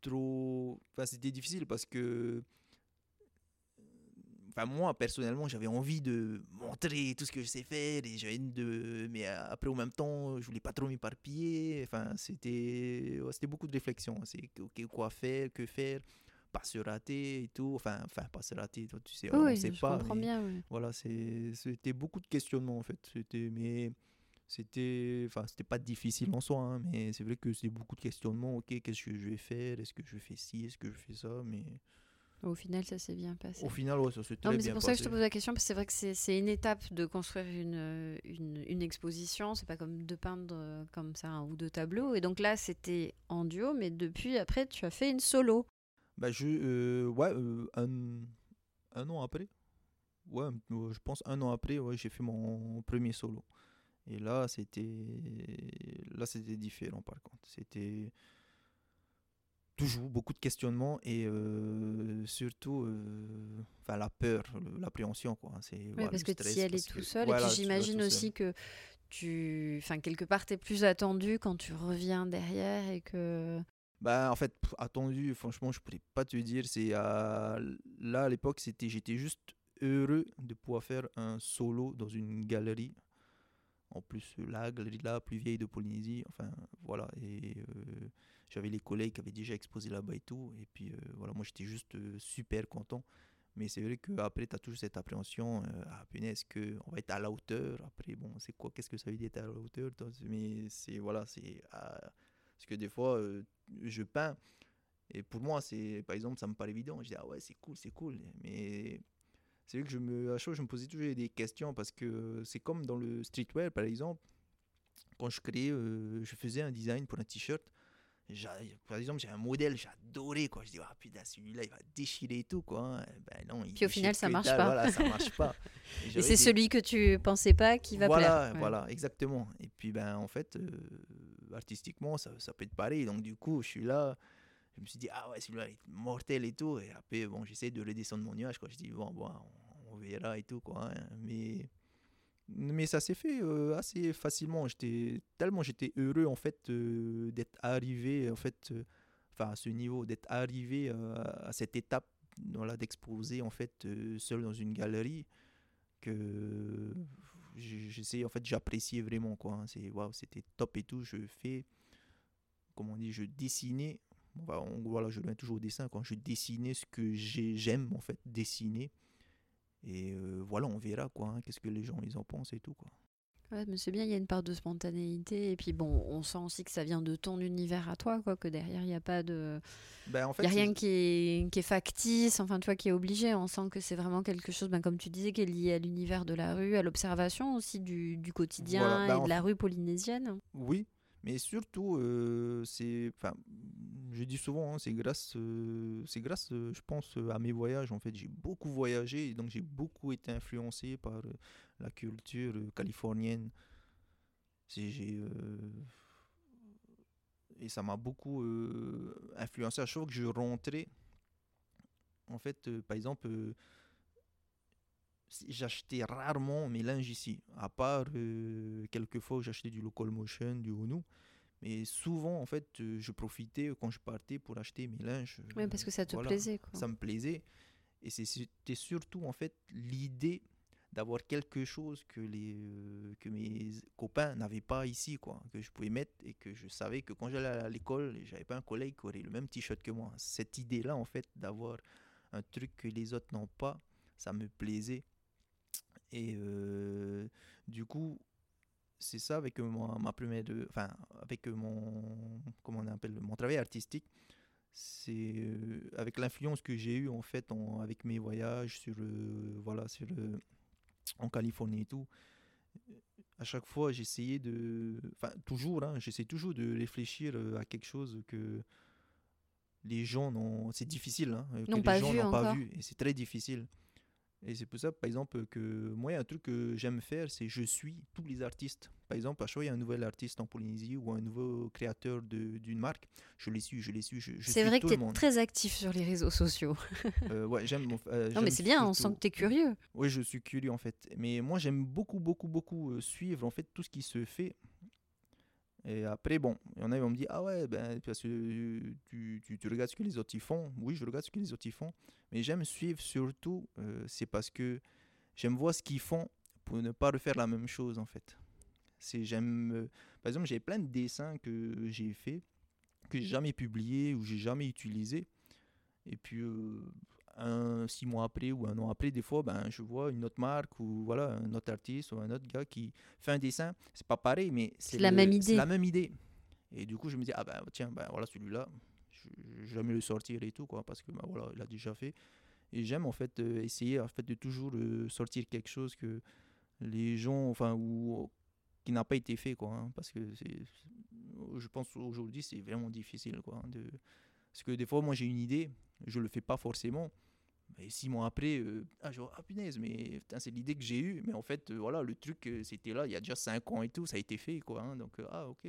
trop. Enfin c'était difficile parce que enfin moi personnellement j'avais envie de montrer tout ce que je sais faire et j'avais de mais euh, après en même temps je voulais pas trop m'éparpiller enfin c'était c'était beaucoup de réflexion c'est que- ok, quoi faire que faire? Pas se rater et tout enfin enfin pas se rater toi, tu sais oui, on oui, sait je pas comprends bien. oui. voilà c'était beaucoup de questionnements en fait c'était mais c'était enfin c'était pas difficile en soi hein, mais c'est vrai que c'est beaucoup de questionnements ok qu'est-ce que je vais faire? Est-ce que je fais ci? Est-ce que je fais ça? Mais Au final, ça s'est bien passé. au final ouais, ça s'est très Non, mais bien c'est pour ça que je te passé. pose la question, parce que c'est vrai que c'est- c'est une étape de construire une, une, une exposition. C'est pas comme de peindre euh, comme ça un ou deux tableaux. Et donc là, c'était en duo, mais depuis, après, tu as fait une solo. Bah, je, euh, ouais, euh, un, un an après, ouais, je pense un an après, ouais, j'ai fait mon premier solo. Et là, c'était, là, c'était différent par contre. C'était toujours beaucoup de questionnements et euh, surtout, enfin, la peur, l'appréhension, quoi. C'est Oui, voilà, parce que tu y allais tout seul. voilà, et puis j'imagine aussi que tu. Enfin, quelque part, tu es plus attendu quand tu reviens derrière et que. Bah en fait attendu franchement je pourrais pas te dire c'est à- là à l'époque c'était j'étais juste heureux de pouvoir faire un solo dans une galerie. En plus euh, la galerie là plus vieille de Polynésie enfin voilà et euh, j'avais les collègues qui avaient déjà exposé là-bas et tout et puis euh, voilà moi j'étais juste euh, super content. Mais c'est vrai qu'après tu as toujours cette appréhension euh, ah punaise que on va être à la hauteur. Après bon c'est quoi qu'est-ce que ça veut dire être à la hauteur? Mais c'est voilà c'est ah, parce que des fois euh, je peins et pour moi c'est par exemple ça me paraît évident. Je dis ah ouais c'est cool c'est cool. Mais c'est vrai que je me à fois je me posais toujours des questions parce que c'est comme dans le streetwear par exemple. Quand je créais, euh, je faisais un design pour un t-shirt. Par exemple, j'ai un modèle, j'adorais quoi. Je dis, ah putain, celui-là, il va déchirer et tout quoi. Ben non, Puis au final, ça marche pas. Voilà, ça marche pas. (laughs) Et, c'est celui que tu pensais pas qui va voilà, plaire. Voilà, exactement. Et puis ben en fait, euh, artistiquement, ça, ça peut être pareil. Donc du coup, je suis là je me suis dit, ah ouais, celui-là est mortel et tout. Et après, bon, j'essaie de redescendre mon nuage. Quoi. Je dis, bon, bon on, verra et tout. Quoi, hein. Mais, mais ça s'est fait euh, assez facilement. J'étais, tellement j'étais heureux, en fait, euh, d'être arrivé, en fait, euh, enfin, à ce niveau, d'être arrivé à cette étape voilà, d'exposer, en fait, seul dans une galerie, que j'essaie, en fait, j'appréciais vraiment, quoi. Hein. C'est, waouh, c'était top et tout. Je fais, comment on dit, je dessinais voilà, je viens toujours au dessin quand je dessinais ce que j'aime en fait dessiner. Et euh, voilà, on verra quoi, hein, qu'est-ce que les gens ils en pensent et tout quoi. Ouais, mais c'est bien, il y a une part de spontanéité et puis bon, on sent aussi que ça vient de ton univers à toi, quoi, que derrière il n'y a pas de, ben, en fait, y a rien qui est, qui est factice, enfin toi qui est obligé. On sent que c'est vraiment quelque chose, ben, comme tu disais, qui est lié à l'univers de la rue, à l'observation aussi du, du quotidien ben, et de la rue polynésienne. Oui, mais surtout, euh, c'est, enfin, je dis souvent, hein, c'est grâce, euh, c'est grâce, euh, je pense, à mes voyages. En fait, j'ai beaucoup voyagé, donc j'ai beaucoup été influencé par la culture californienne. et ça m'a beaucoup influencé à chaque fois que je rentrais. En fait, par exemple, j'achetais rarement mes linges ici, à part euh, quelques fois où j'achetais du local motion, du Onu. Mais souvent, en fait, euh, je profitais quand je partais pour acheter mes linges. Oui, parce que ça te plaisait. Quoi. Ça me plaisait. Et c'était surtout, en fait, l'idée d'avoir quelque chose que, les, euh, que mes copains n'avaient pas ici, quoi, que je pouvais mettre et que je savais que quand j'allais à l'école, j'avais pas un collègue qui aurait le même t-shirt que moi. Cette idée-là, en fait, d'avoir un truc que les autres n'ont pas, ça me plaisait. Et euh, du coup, c'est ça avec mon, ma première de, enfin avec mon comment on appelle mon travail artistique. C'est euh, avec l'influence que j'ai eue en fait avec mes voyages sur euh, voilà sur en Californie et tout à chaque fois j'essayais de enfin toujours hein, j'essaie toujours de réfléchir à quelque chose que les gens n'ont c'est difficile hein, que les gens n'ont pas vu et c'est très difficile et c'est pour ça, par exemple, que moi, un truc que j'aime faire, c'est je suis tous les artistes. Par exemple, à chaque fois il y a un nouvel artiste en Polynésie ou un nouveau créateur d'une marque, je les suis, je les suis. Je, c'est vrai que tu es très actif sur les réseaux sociaux. (laughs) euh, ouais, j'aime. Euh, non, mais c'est bien, on sent que tu es curieux. Oui, je suis curieux en fait. Mais moi, j'aime beaucoup, beaucoup, beaucoup euh, suivre en fait tout ce qui se fait et après, bon, il y en a qui vont me dire Ah ouais, ben, parce que tu, tu, regardes ce que les autres y font. Oui, je regarde ce que les autres y font. Mais j'aime suivre surtout, euh, c'est parce que j'aime voir ce qu'ils font pour ne pas refaire la même chose en fait. C'est j'aime. Euh, par exemple, j'ai plein de dessins que j'ai fait, que j'ai jamais publié ou j'ai jamais utilisé. Et puis, euh, un six mois après ou un an après, des fois, ben, je vois une autre marque ou voilà, un autre artiste ou un autre gars qui fait un dessin. C'est pas pareil, mais c'est la même idée. la même idée. Et du coup, je me dis, ah ben tiens, ben voilà, celui-là, je vais jamais le sortir et tout, quoi, parce que ben, voilà, il a déjà fait. Et j'aime en fait euh, essayer en fait, de toujours euh, sortir quelque chose que les gens, enfin, ou qui n'a pas été fait, quoi, hein, parce que je pense aujourd'hui, c'est vraiment difficile, quoi, de, parce que des fois, moi, j'ai une idée, je le fais pas forcément, et six mois après, euh, ah, genre, ah punaise, mais c'est l'idée que j'ai eue. Mais en fait, euh, voilà, le truc, euh, c'était là, il y a déjà cinq ans et tout, ça a été fait, quoi. Hein. donc, ah, ok,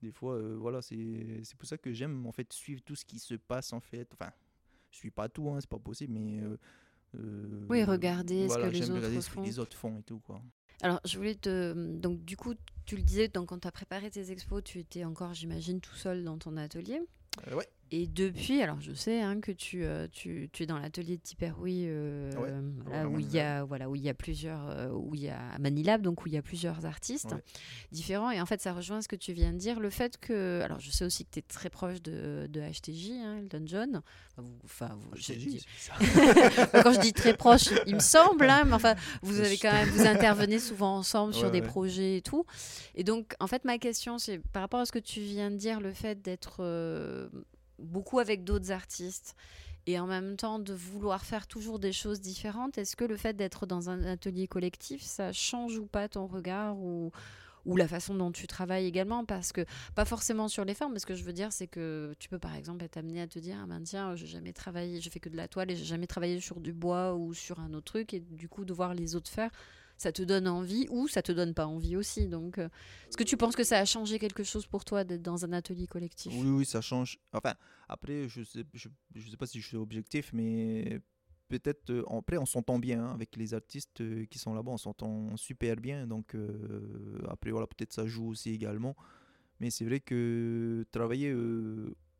des fois, voilà, c'est pour ça que j'aime, en fait, suivre tout ce qui se passe, en fait. Enfin, je suis pas tout, hein, c'est pas possible, mais. oui, regarder ce que les autres regarder font. Ce que les autres font et tout, quoi. Alors, je voulais te. Donc, du coup, tu le disais, donc, quand tu as préparé tes expos, tu étais encore, j'imagine, tout seul dans ton atelier. ouais. Et depuis, alors je sais hein, que tu, euh, tu, tu, es dans l'atelier de Tiperoui, euh, où il y a voilà où il y a plusieurs, euh, où il y a Manilab, donc où il y a plusieurs artistes différents. Et en fait, ça rejoint ce que tu viens de dire, le fait que, alors je sais aussi que tu es très proche de, de HTJ, hein, Elton John. Enfin, vous, (laughs) quand je dis très proche, il me semble, hein, mais enfin, vous avez quand même, vous intervenez souvent ensemble sur des projets et tout. Et donc, en fait, ma question, c'est par rapport à ce que tu viens de dire, le fait d'être beaucoup avec d'autres artistes et en même temps de vouloir faire toujours des choses différentes, est-ce que le fait d'être dans un atelier collectif, ça change ou pas ton regard ou, ou la façon dont tu travailles également, parce que pas forcément sur les formes, mais ce que je veux dire, c'est que tu peux par exemple être amené à te dire, ah ben tiens, j'ai jamais travaillé, je fais que de la toile et j'ai jamais travaillé sur du bois ou sur un autre truc, et du coup de voir les autres faire, ça te donne envie ou ça te donne pas envie aussi. Donc, euh, est-ce que tu penses que ça a changé quelque chose pour toi d'être dans un atelier collectif? Oui, oui, ça change. Enfin, après, je sais, je, je sais pas si je suis objectif, mais peut-être euh, après on s'entend bien hein, avec les artistes euh, qui sont là-bas, on s'entend super bien. Donc après voilà, peut-être ça joue aussi également. Mais c'est vrai que travailler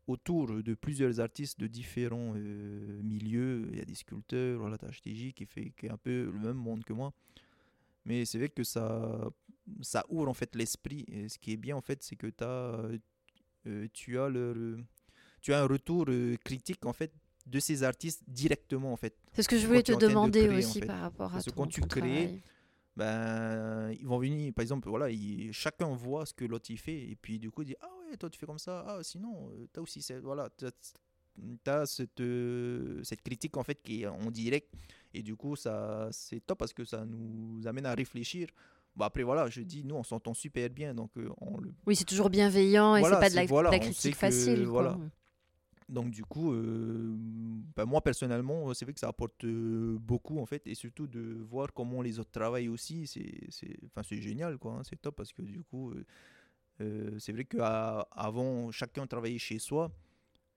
autour de plusieurs artistes de différents milieux, il y a des sculpteurs, voilà, HTJ qui fait qui est un peu le même monde que moi. Mais c'est vrai que ça, ça ouvre en fait l'esprit. Et ce qui est bien en fait, c'est que as, euh, tu, as le, tu as un retour euh, critique en fait de ces artistes directement en fait. C'est ce que je voulais te demander aussi par rapport à Parce que quand tu crées, ben, ils vont venir, par exemple, voilà, chacun voit ce que l'autre fait et puis du coup il dit ah ouais toi tu fais comme ça, ah sinon euh, tu as aussi voilà, tu as cette, cette critique en fait qui est en direct et du coup, ça, c'est top parce que ça nous amène à réfléchir. Bon, après, voilà, je dis, nous, on s'entend super bien. Donc, euh, on le... Oui, c'est toujours bienveillant et c'est pas de la, critique facile. Voilà. Donc, du coup, euh, ben, moi, personnellement, c'est vrai que ça apporte euh, beaucoup, en fait. Et surtout de voir comment les autres travaillent aussi. C'est, enfin, c'est génial, quoi. Hein, c'est top parce que, du coup, c'est vrai qu'avant, chacun travaillait chez soi.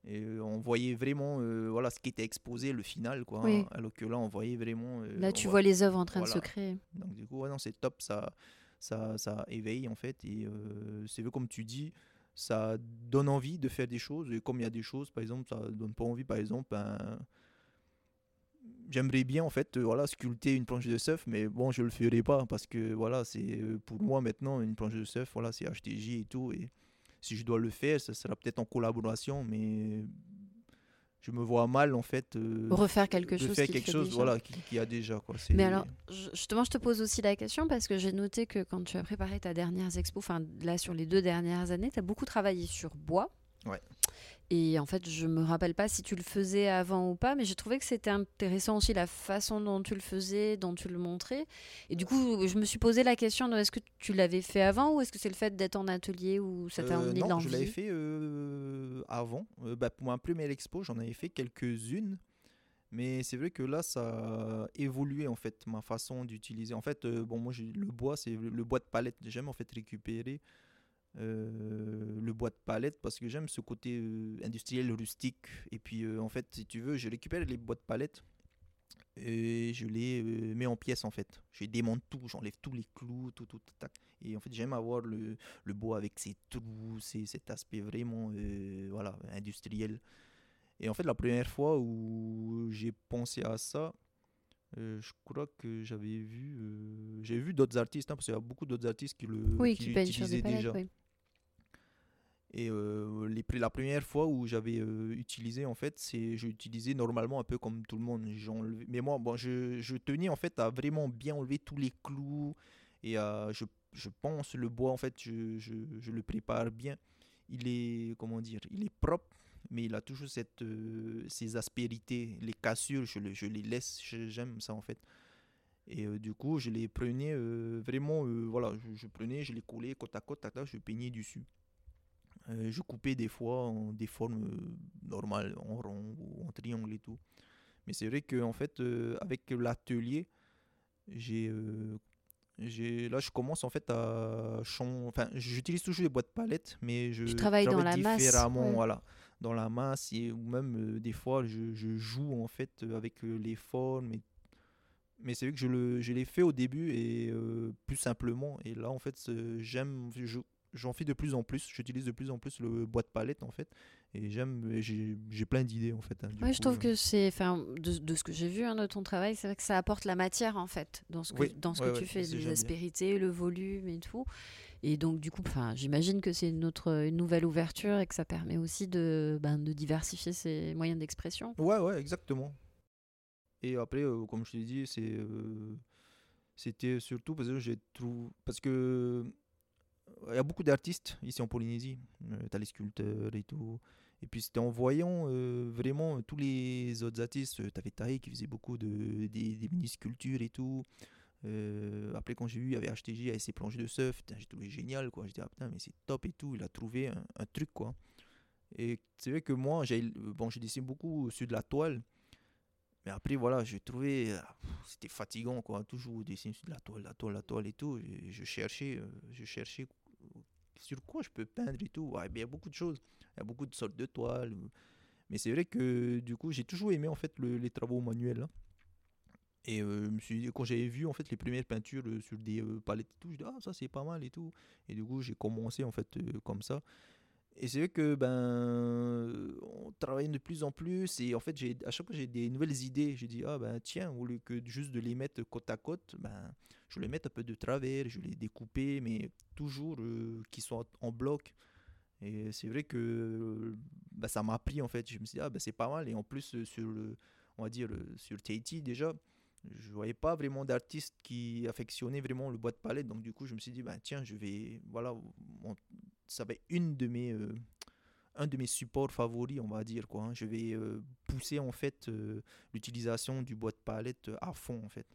Et euh, on voyait vraiment euh, voilà, ce qui était exposé, le final. Quoi, Alors que là, on voyait vraiment. Euh, là, tu vois les œuvres en train de se créer. Donc, du coup, non, c'est top. Ça, ça, ça éveille, en fait. Et c'est comme tu dis, ça donne envie de faire des choses. Et comme il y a des choses, par exemple, ça donne pas envie, par exemple, j'aimerais bien en fait voilà sculpter une planche de surf mais bon je le ferai pas parce que voilà c'est pour moi maintenant une planche de surf voilà c'est HTJ et tout et si je dois le faire, ce sera peut-être en collaboration, mais je me vois mal en fait euh, refaire quelque chose faire quelque chose voilà qui, a déjà quoi. Mais alors justement je te pose aussi la question parce que j'ai noté que quand tu as préparé ta dernière expo enfin là sur les deux dernières années tu as beaucoup travaillé sur bois. Ouais. Et en fait, je me rappelle pas si tu le faisais avant ou pas, mais j'ai trouvé que c'était intéressant aussi la façon dont tu le faisais, dont tu le montrais. Et du coup, je me suis posé la question de est-ce que tu l'avais fait avant ou est-ce que c'est le fait d'être en atelier ou ça t'a amené euh, Non, je l'avais fait euh, avant. Euh, bah, pour ma première expo, j'en avais fait quelques-unes. Mais c'est vrai que là, ça a évolué en fait, ma façon d'utiliser. En fait, bon, moi, le bois, c'est le bois de palette. J'aime en fait récupérer euh, le bois de palette parce que j'aime ce côté euh, industriel rustique. Et puis euh, en fait, si tu veux, je récupère les bois de palette et je les mets en pièces en fait. Je démonte tout, j'enlève tous les clous, tout, tout, tac. Et en fait, j'aime avoir le, le, bois avec ses trous, cet aspect vraiment voilà, industriel. Et en fait, la première fois où j'ai pensé à ça, je crois que j'avais vu, j'ai vu d'autres artistes, hein, parce qu'il y a beaucoup d'autres artistes qui le oui, qui, utilisaient déjà. Et euh, les, la première fois où j'avais euh, utilisé, en fait, c'est j'ai utilisé normalement un peu comme tout le monde. Mais moi, bon, je, je, tenais en fait à vraiment bien enlever tous les clous et je, je, pense le bois en fait, je, je, le prépare bien. Il est comment dire, il est propre, mais il a toujours cette euh, ces aspérités, les cassures, je, je les laisse, j'aime ça en fait. Et du coup, je les prenais vraiment, voilà, je, prenais, je les collais côte à côte, je peignais dessus. Euh, je coupais des fois en des formes euh, normales, en rond ou en triangle et tout. Mais c'est vrai qu'en fait, euh, avec l'atelier, j'ai j'ai là je commence en fait à enfin j'utilise toujours les boîtes palettes mais je, travaille dans la différemment masse, voilà. Dans la masse et ou même des fois je, je, joue en fait avec les formes mais c'est vrai que je le je l'ai fait au début et plus simplement. Et là en fait j'aime j'en fais de plus en plus. J'utilise de plus en plus le boîte palette en fait. Et j'aime, j'ai plein d'idées en fait. Hein, oui, je trouve que c'est, enfin, de, de, ce que j'ai vu hein, de ton travail, c'est vrai que ça apporte la matière en fait dans ce que, dans ce que tu fais, l'aspérité, le volume et tout. Et donc du coup, enfin, j'imagine que c'est une autre, une nouvelle ouverture et que ça permet aussi de, ben, de diversifier ses moyens d'expression. Ouais, ouais, exactement. Et après, euh, comme je t'ai dit, c'est, euh, c'était surtout parce que j'ai trouvé, parce que il y a beaucoup d'artistes ici en Polynésie. Euh, tu as les sculpteurs et tout. Et puis c'était en voyant euh, vraiment tous les autres artistes. Tu avais Taï qui faisait beaucoup de, des, mini-sculptures et tout. Euh, après, quand j'ai vu, il y avait HTG avec ses planches de surf, j'ai trouvé génial, quoi. J'ai dit, ah putain, mais c'est top et tout. Il a trouvé un, truc, quoi. Et c'est vrai que moi, j'ai bon, dessiné beaucoup sur de la toile. Mais après, voilà, j'ai trouvé, c'était fatigant, quoi. Toujours dessiner sur de la toile, la toile, la toile et tout. Je cherchais, euh, je cherchais sur quoi je peux peindre et tout. il y a beaucoup de choses. Il y a beaucoup de sortes de toiles. Mais c'est vrai que, du coup, j'ai toujours aimé, en fait, les travaux manuels. Hein. Et euh, quand j'avais vu en fait les premières peintures euh, sur des palettes et tout, je dis ah ça c'est pas mal et tout. Et du coup j'ai commencé en fait comme ça. Et c'est vrai que ben on travaille de plus en plus et en fait j'ai à chaque fois j'ai des nouvelles idées. J'ai dit ah ben tiens au lieu que juste de les mettre côte à côte, ben je les mettre un peu de travers, je les découper mais toujours euh, qui sont en bloc. Et c'est vrai que ben, ça m'a pris en fait. Je me suis dit ah ben c'est pas mal et en plus euh, sur le on va dire euh, sur Tahiti déjà je voyais pas vraiment d'artiste qui affectionnait vraiment le bois de palette donc du coup je me suis dit ben tiens je vais voilà ça va être une de mes, euh, un de mes supports favoris, on va dire. Quoi, hein. Je vais euh, pousser en fait euh, l'utilisation du bois de palette à fond en fait.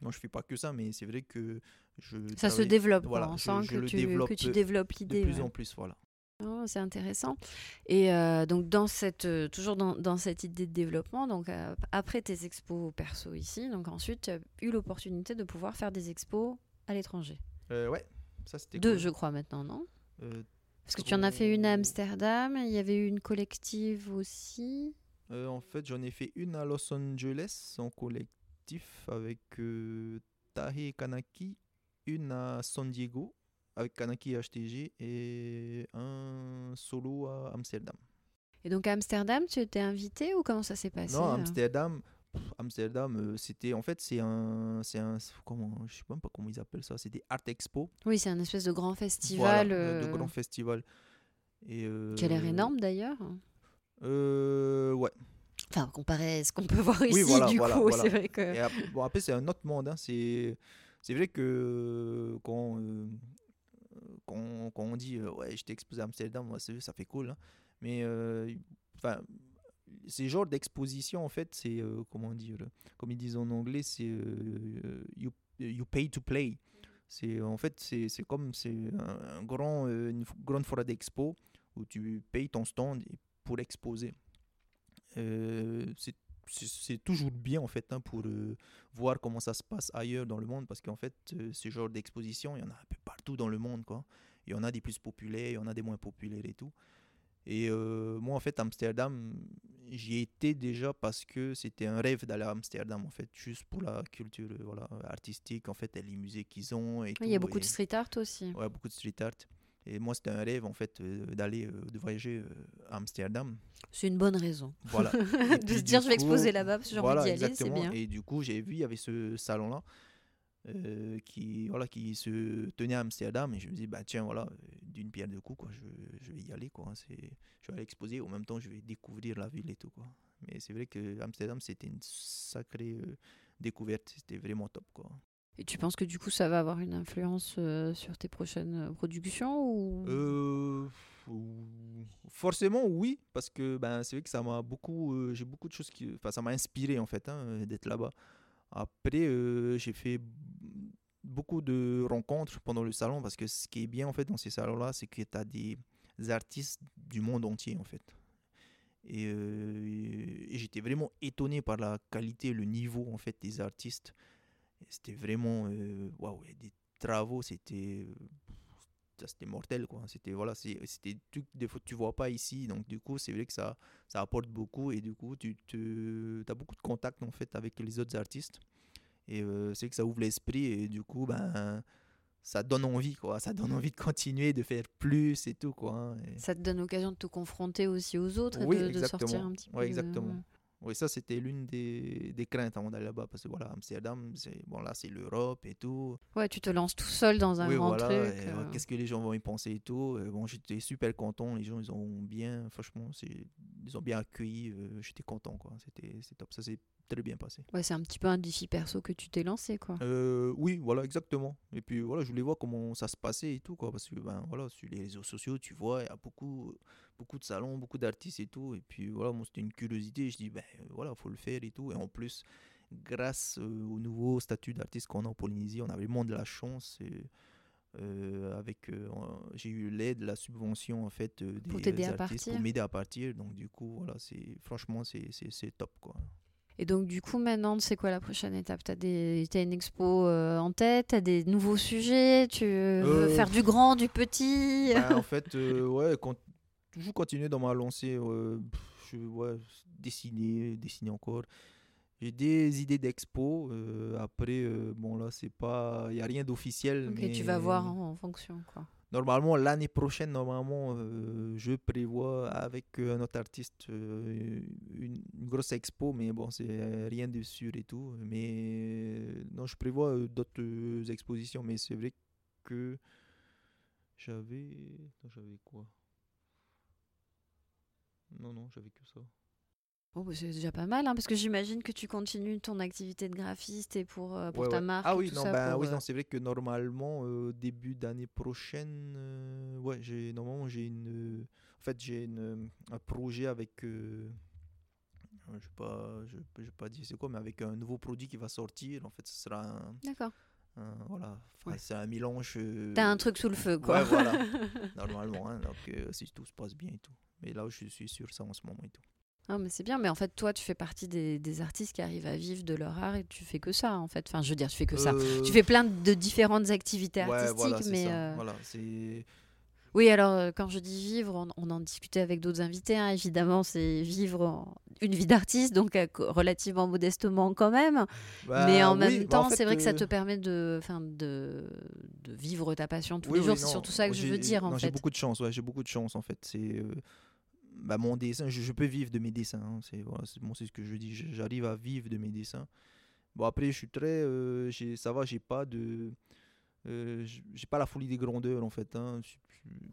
Moi, je fais pas que ça, mais c'est vrai que je. Ça se développe, voilà, on sent que, tu, que tu développes l'idée. De plus en plus, voilà. Oh, c'est intéressant. Et donc, dans cette, toujours dans, dans, cette idée de développement, donc, après tes expos perso ici, donc ensuite, tu as eu l'opportunité de pouvoir faire des expos à l'étranger. ouais, ça c'était. Deux, je crois, maintenant, non? Euh, Parce que tu en as fait une à Amsterdam, il y avait eu une collective aussi. Euh, en fait, j'en ai fait une à Los Angeles en collectif avec euh, Tahe Kanaki, une à San Diego avec Kanaki et HTG et un solo à Amsterdam. Et donc à Amsterdam, tu étais invité ou comment ça s'est passé Non, Amsterdam, Amsterdam, euh, c'était en fait c'est un c'est un comment je sais même pas comment ils appellent ça, c'est des art expo. Oui, c'est un espèce de grand festival. de euh, grand festival. Et euh, qui a l'air énorme d'ailleurs. Euh, ouais. Enfin, comparé à ce qu'on peut (laughs) voir ici, voilà, du coup, (laughs) c'est vrai que. Après, bon, après c'est un autre monde. Hein. C'est c'est vrai que quand quand, quand on dit ouais, j'étais exposé à Amsterdam, ça fait cool. Hein. Mais enfin ces genres d'exposition, en fait, c'est, euh, comment dire, comme ils disent en anglais, c'est euh, you, you, pay to play. C'est, en fait, c'est, c'est comme c'est un, grand, euh, une grande forêt d'expo où tu payes ton stand pour exposer. C'est, c'est toujours bien en fait hein, pour voir comment ça se passe ailleurs dans le monde parce qu'en fait ce genre d'exposition il y en a un peu partout dans le monde quoi il y en a des plus populaires il y en a des moins populaires et tout et euh, moi, en fait, Amsterdam, j'y étais déjà parce que c'était un rêve d'aller à Amsterdam, en fait, juste pour la culture voilà, artistique, en fait, et les musées qu'ils ont. Et il y a beaucoup de street art aussi. Ouais, beaucoup de street art. Et moi, c'était un rêve, en fait, euh, d'aller, euh, de voyager à Amsterdam. C'est une bonne raison. Voilà. (laughs) de se dire, je vais exposer là-bas parce que j'ai envie d'y aller, c'est bien. Et du coup, j'ai vu, il y avait ce salon-là. Euh, qui, voilà, qui se tenait à Amsterdam. Et je me dis, bah tiens, voilà, d'une pierre deux coups, quoi, je, je, vais y aller. Quoi, c'est, je vais aller exposer. En même temps, je vais découvrir la ville et tout. Quoi. Mais c'est vrai que Amsterdam, c'était une sacrée euh, découverte. C'était vraiment top. Quoi. Et tu penses que du coup, ça va avoir une influence euh, sur tes prochaines productions ou? Forcément, oui, parce que ben, c'est vrai que ça m'a beaucoup, j'ai beaucoup de choses qui, enfin, ça m'a inspiré en fait hein, d'être là-bas. Après, j'ai fait beaucoup de rencontres pendant le salon parce que ce qui est bien en fait dans ces salons-là, c'est que tu as des artistes du monde entier en fait. Et, euh, j'étais vraiment étonné par la qualité, le niveau en fait des artistes. C'était vraiment euh, waouh, des travaux, c'était c'était mortel quoi c'était voilà c'était des fois tu vois pas ici donc du coup c'est vrai que ça ça apporte beaucoup et du coup tu as beaucoup de contacts en fait avec les autres artistes et euh, c'est que ça ouvre l'esprit et du coup, ben, ça donne envie, quoi. Ça donne envie de continuer, de faire plus et tout, quoi. Hein, ça te donne l'occasion de te confronter aussi aux autres et de, sortir un petit peu. Exactement. Oui, ça c'était l'une des, des, craintes avant d'aller là-bas parce que voilà, Amsterdam, c'est bon là c'est l'Europe et tout. Ouais, tu te lances tout seul dans un grand truc. Euh. Qu'est-ce que les gens vont y penser et tout. bon, j'étais super content, les gens ils ont bien, franchement, ils ont bien accueilli. Euh, j'étais content quoi. C'était top, ça s'est très bien passé. Ouais, c'est un petit peu un défi perso que tu t'es lancé quoi. Euh, oui, voilà exactement. Et puis voilà, je voulais voir comment ça se passait et tout quoi parce que ben voilà sur les réseaux sociaux tu vois il y a beaucoup beaucoup de salons, beaucoup d'artistes et tout. Et puis voilà, moi c'était une curiosité. Je dis, ben voilà, faut le faire et tout. Et en plus, grâce au nouveau statut d'artiste qu'on a en Polynésie, on a vraiment de la chance. avec j'ai eu l'aide la subvention en fait des pour t'aider à artistes partir pour m'aider à partir donc du coup voilà c'est franchement c'est top quoi et donc, du coup, maintenant, c'est quoi la prochaine étape? Tu as, une expo euh, en tête, tu as des nouveaux sujets, tu veux euh, faire du grand, du petit? bah, En (laughs) fait, euh, ouais, toujours continuer dans ma lancée. je, ouais, dessiner, dessiner encore. J'ai des idées d'expo. après, bon, là, c'est pas. Il n'y a rien d'officiel. mais tu vas voir en, en fonction, quoi normalement, l'année prochaine, normalement, euh, je prévois avec un autre artiste euh, une, grosse expo, mais bon, c'est rien de sûr et tout. Mais non, je prévois euh, d'autres expositions, mais c'est vrai que j'avais. J'avais quoi? Non, non, j'avais que ça. Oh, bah, c'est déjà pas mal, hein, parce que j'imagine que tu continues ton activité de graphiste et pour, euh, pour ta marque. Ah oui, non, bah, oui, euh non, c'est vrai que normalement, euh, début d'année prochaine, ouais, j'ai normalement j'ai une, en fait, j'ai une, un projet avec, je sais pas, je, je pas dire c'est quoi, mais avec un nouveau produit qui va sortir. En fait, ce sera un. D'accord. voilà, c'est un mélange. T'as un truc sous le feu, quoi. Ouais, voilà. (laughs) normalement, hein, donc si tout se passe bien et tout. Mais là, je suis sur ça en ce moment et tout. Ah, mais c'est bien, mais en fait, toi, tu fais partie des, artistes qui arrivent à vivre de leur art et tu fais que ça, en fait. Enfin, je veux dire, tu fais que ça. Euh, tu fais plein de différentes activités artistiques, mais. Euh, voilà, c'est. Oui, alors euh, quand je dis vivre, on, en discutait avec d'autres invités. Hein, évidemment, c'est vivre une vie d'artiste, donc relativement modestement quand même. Bah mais en même bah, temps, c'est vrai que ça te permet de, de, de vivre ta passion tous les jours. C'est surtout ça que je veux dire. En J'ai beaucoup de chance. Ouais, j'ai beaucoup de chance en fait. C'est bah, mon dessin, je, peux vivre de mes dessins. Hein, c'est voilà, c'est ce que je dis. J'arrive à vivre de mes dessins. Bon, après, je suis très. Euh, ça va, j'ai pas de. Euh, j'ai pas la folie des grandeurs en fait. Hein.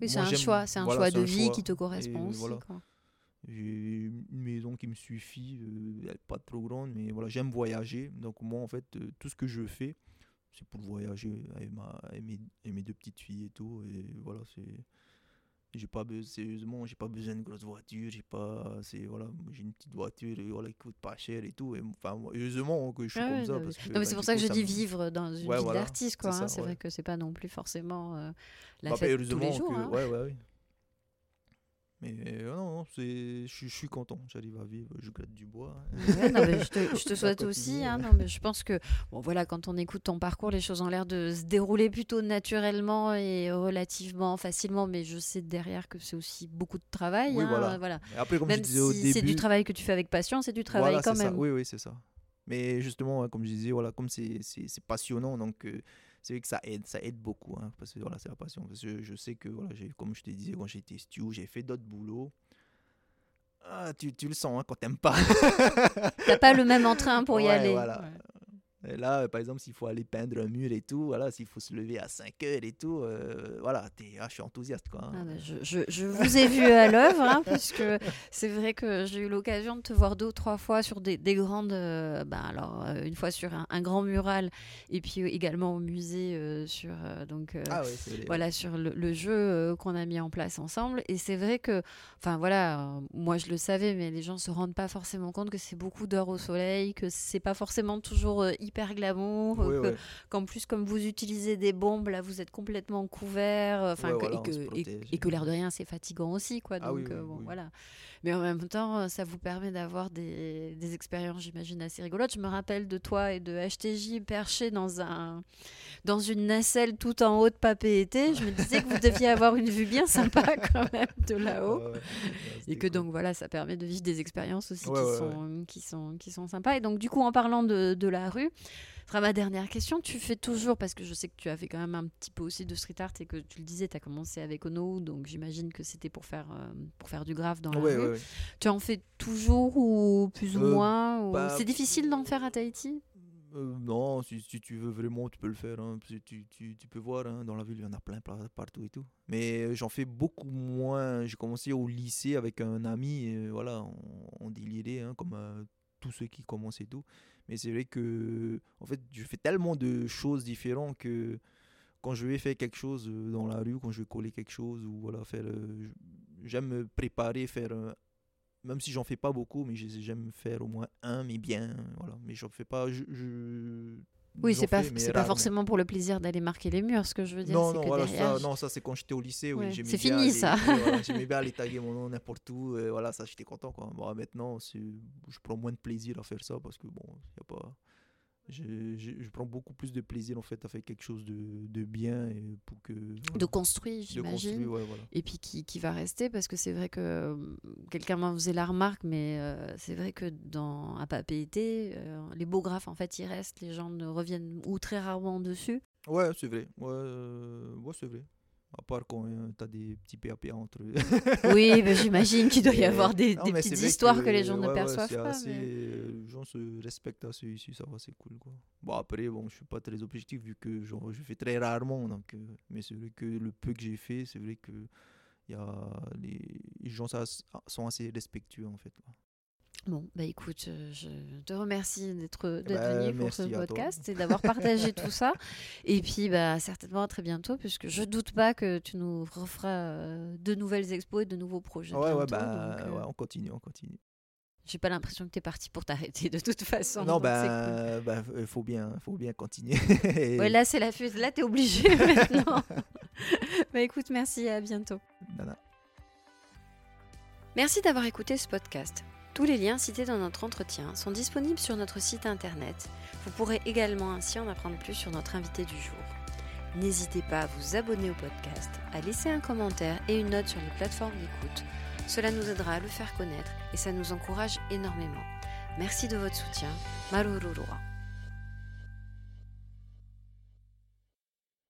c'est un choix, c'est un choix de vie qui te correspond aussi. J'ai une maison qui me suffit, euh, elle n'est pas trop grande, mais voilà, j'aime voyager. Donc moi en fait, tout ce que je fais, c'est pour voyager avec, ma, mes, avec mes deux petites filles et tout. Et voilà, c'est j'ai pas besoin sérieusement j'ai pas besoin de grosse voiture j'ai pas c'est voilà j'ai une petite voiture et voilà qui coûte pas cher et tout et enfin heureusement que je suis comme ça parce que, non, mais c'est bah, pour ça que je dis vivre dans une vie d'artiste quoi c'est hein. vrai que c'est pas non plus forcément euh, la bah, fête tous les jours que, hein. ouais ouais mais euh, non, non je, suis content, j'arrive à vivre, je gratte du bois. je, te, (laughs) je te souhaite aussi. Hein, non, mais je pense que bon, voilà, quand on écoute ton parcours, les choses ont l'air de se dérouler plutôt naturellement et relativement facilement, mais je sais derrière que c'est aussi beaucoup de travail. Oui, hein, voilà. Après, comme même je disais au si c'est du travail que tu fais avec passion, c'est du travail quand même. Oui, oui, c'est ça. Mais justement, comme je disais, voilà, comme c'est passionnant, donc euh, c'est vrai que ça aide, ça aide beaucoup, hein, parce que voilà, c'est la passion. Parce que je sais que, voilà, comme je te disais, quand j'étais stew, j'ai fait d'autres boulots. Ah, tu, tu le sens hein, quand t'aimes pas. T'as pas le même entrain pour y aller. Voilà là, par exemple, s'il faut aller peindre un mur et tout, voilà, s'il faut se lever à 5 heures et tout, euh, voilà, es, ah, je suis enthousiaste. Quoi, hein. ah, je, je, je, vous ai vu à l'œuvre, hein, puisque c'est vrai que j'ai eu l'occasion de te voir deux ou trois fois sur des, des grandes. Euh, ben alors, euh, une fois sur un, grand mural, et puis également au musée sur, donc, ah voilà, sur le, jeu qu'on a mis en place ensemble. Et c'est vrai que, enfin voilà, moi je le savais, mais les gens se rendent pas forcément compte que c'est beaucoup d'heures au soleil, que c'est pas forcément toujours hyper hyper glamour, euh, qu'en plus comme vous utilisez des bombes, là vous êtes complètement couvert, euh, enfin et, que l'air de rien c'est fatigant aussi, quoi. Ah donc euh, bon, voilà. Mais en même temps, ça vous permet d'avoir des, des expériences, j'imagine, assez rigolotes. Je me rappelle de toi et de HTJ perché dans, un, dans une nacelle tout en haut de papé été. Je me disais que vous deviez avoir une vue bien sympa (laughs) quand même de là-haut. et que donc voilà, ça permet de vivre des expériences aussi qui, sont, qui, sont, qui sont sympas. Et donc du coup, en parlant de, de la rue, sera ma dernière question. Tu fais toujours, parce que je sais que tu as fait quand même un petit peu aussi de street art et que tu le disais, tu as commencé avec Ono, donc j'imagine que c'était pour faire, euh, pour faire du graphe dans la rue. Tu en fais toujours ou plus ou euh, moins bah, C'est difficile d'en faire à Tahiti? Euh, non, si, tu veux vraiment, tu peux le faire. Hein. Tu, tu, tu, peux voir, hein, dans la ville, il y en a plein, partout et tout. Mais j'en fais beaucoup moins. J'ai commencé au lycée avec un ami, et voilà, on, on délirait, hein, comme tous ceux qui commencent et tout. Mais c'est vrai que, en fait, je fais tellement de choses différentes que quand je vais faire quelque chose euh, dans la rue, quand je vais coller quelque chose ou voilà, faire. Euh, j'aime me préparer, faire même si j'en fais pas beaucoup, mais j'aime faire au moins un, mais bien, voilà. Mais j'en fais pas. Oui, c'est pas, c'est pas forcément pour le plaisir d'aller marquer les murs, ce que je veux dire. Non, non, voilà, ça, non, ça c'est quand j'étais au lycée. Oui, c'est fini ça. (laughs) j'aimais bien aller taguer mon nom n'importe où. Et voilà, ça j'étais content. Quoi. Bon, maintenant, je prends moins de plaisir à faire ça parce que bon, y a pas je, je, prends beaucoup plus de plaisir en fait à faire quelque chose de, de bien et pour que de construire j'imagine. ouais, voilà. et puis qui, qui, va rester parce que c'est vrai que euh, quelqu'un m'a faisait la remarque mais euh, c'est vrai que dans papier euh, les beaux graphes en fait ils restent les gens ne reviennent ou très rarement dessus. Ouais c'est vrai. Ouais, euh, ouais c'est vrai à part quand euh, tu as des petits PAP entre eux. oui, mais (laughs) j'imagine qu'il doit y avoir des, des petites histoires que, les gens ne perçoivent pas. Assez, euh, Les gens se respectent assez ici, ça va, c'est cool. Quoi. Bon, après, bon, je suis pas très objectif vu que genre, je fais très rarement. Donc, euh, mais c'est vrai que le peu que j'ai fait, c'est vrai que y a les, les gens ça, sont assez respectueux en fait. Bon, bah écoute, euh, je te remercie d'être bah, venu pour ce podcast et d'avoir (laughs) partagé tout ça. Et puis, bah, certainement à très bientôt, puisque je doute pas que tu nous referas euh, de nouvelles expos et de nouveaux projets. Ouais, ouais, bah, euh, ouais, on continue, on continue. J'ai pas l'impression que tu es parti pour t'arrêter de toute façon. Non, bah, bah, il faut bien, faut bien continuer. (laughs) ouais, là, c'est la Là, tu es obligé (laughs) maintenant. bah écoute, merci et à bientôt. Merci d'avoir écouté ce podcast. Tous les liens cités dans notre entretien sont disponibles sur notre site internet. Vous pourrez également ainsi en apprendre plus sur notre invité du jour. N'hésitez pas à vous abonner au podcast, à laisser un commentaire et une note sur les plateformes d'écoute. Cela nous aidera à le faire connaître et ça nous encourage énormément. Merci de votre soutien. Marururua.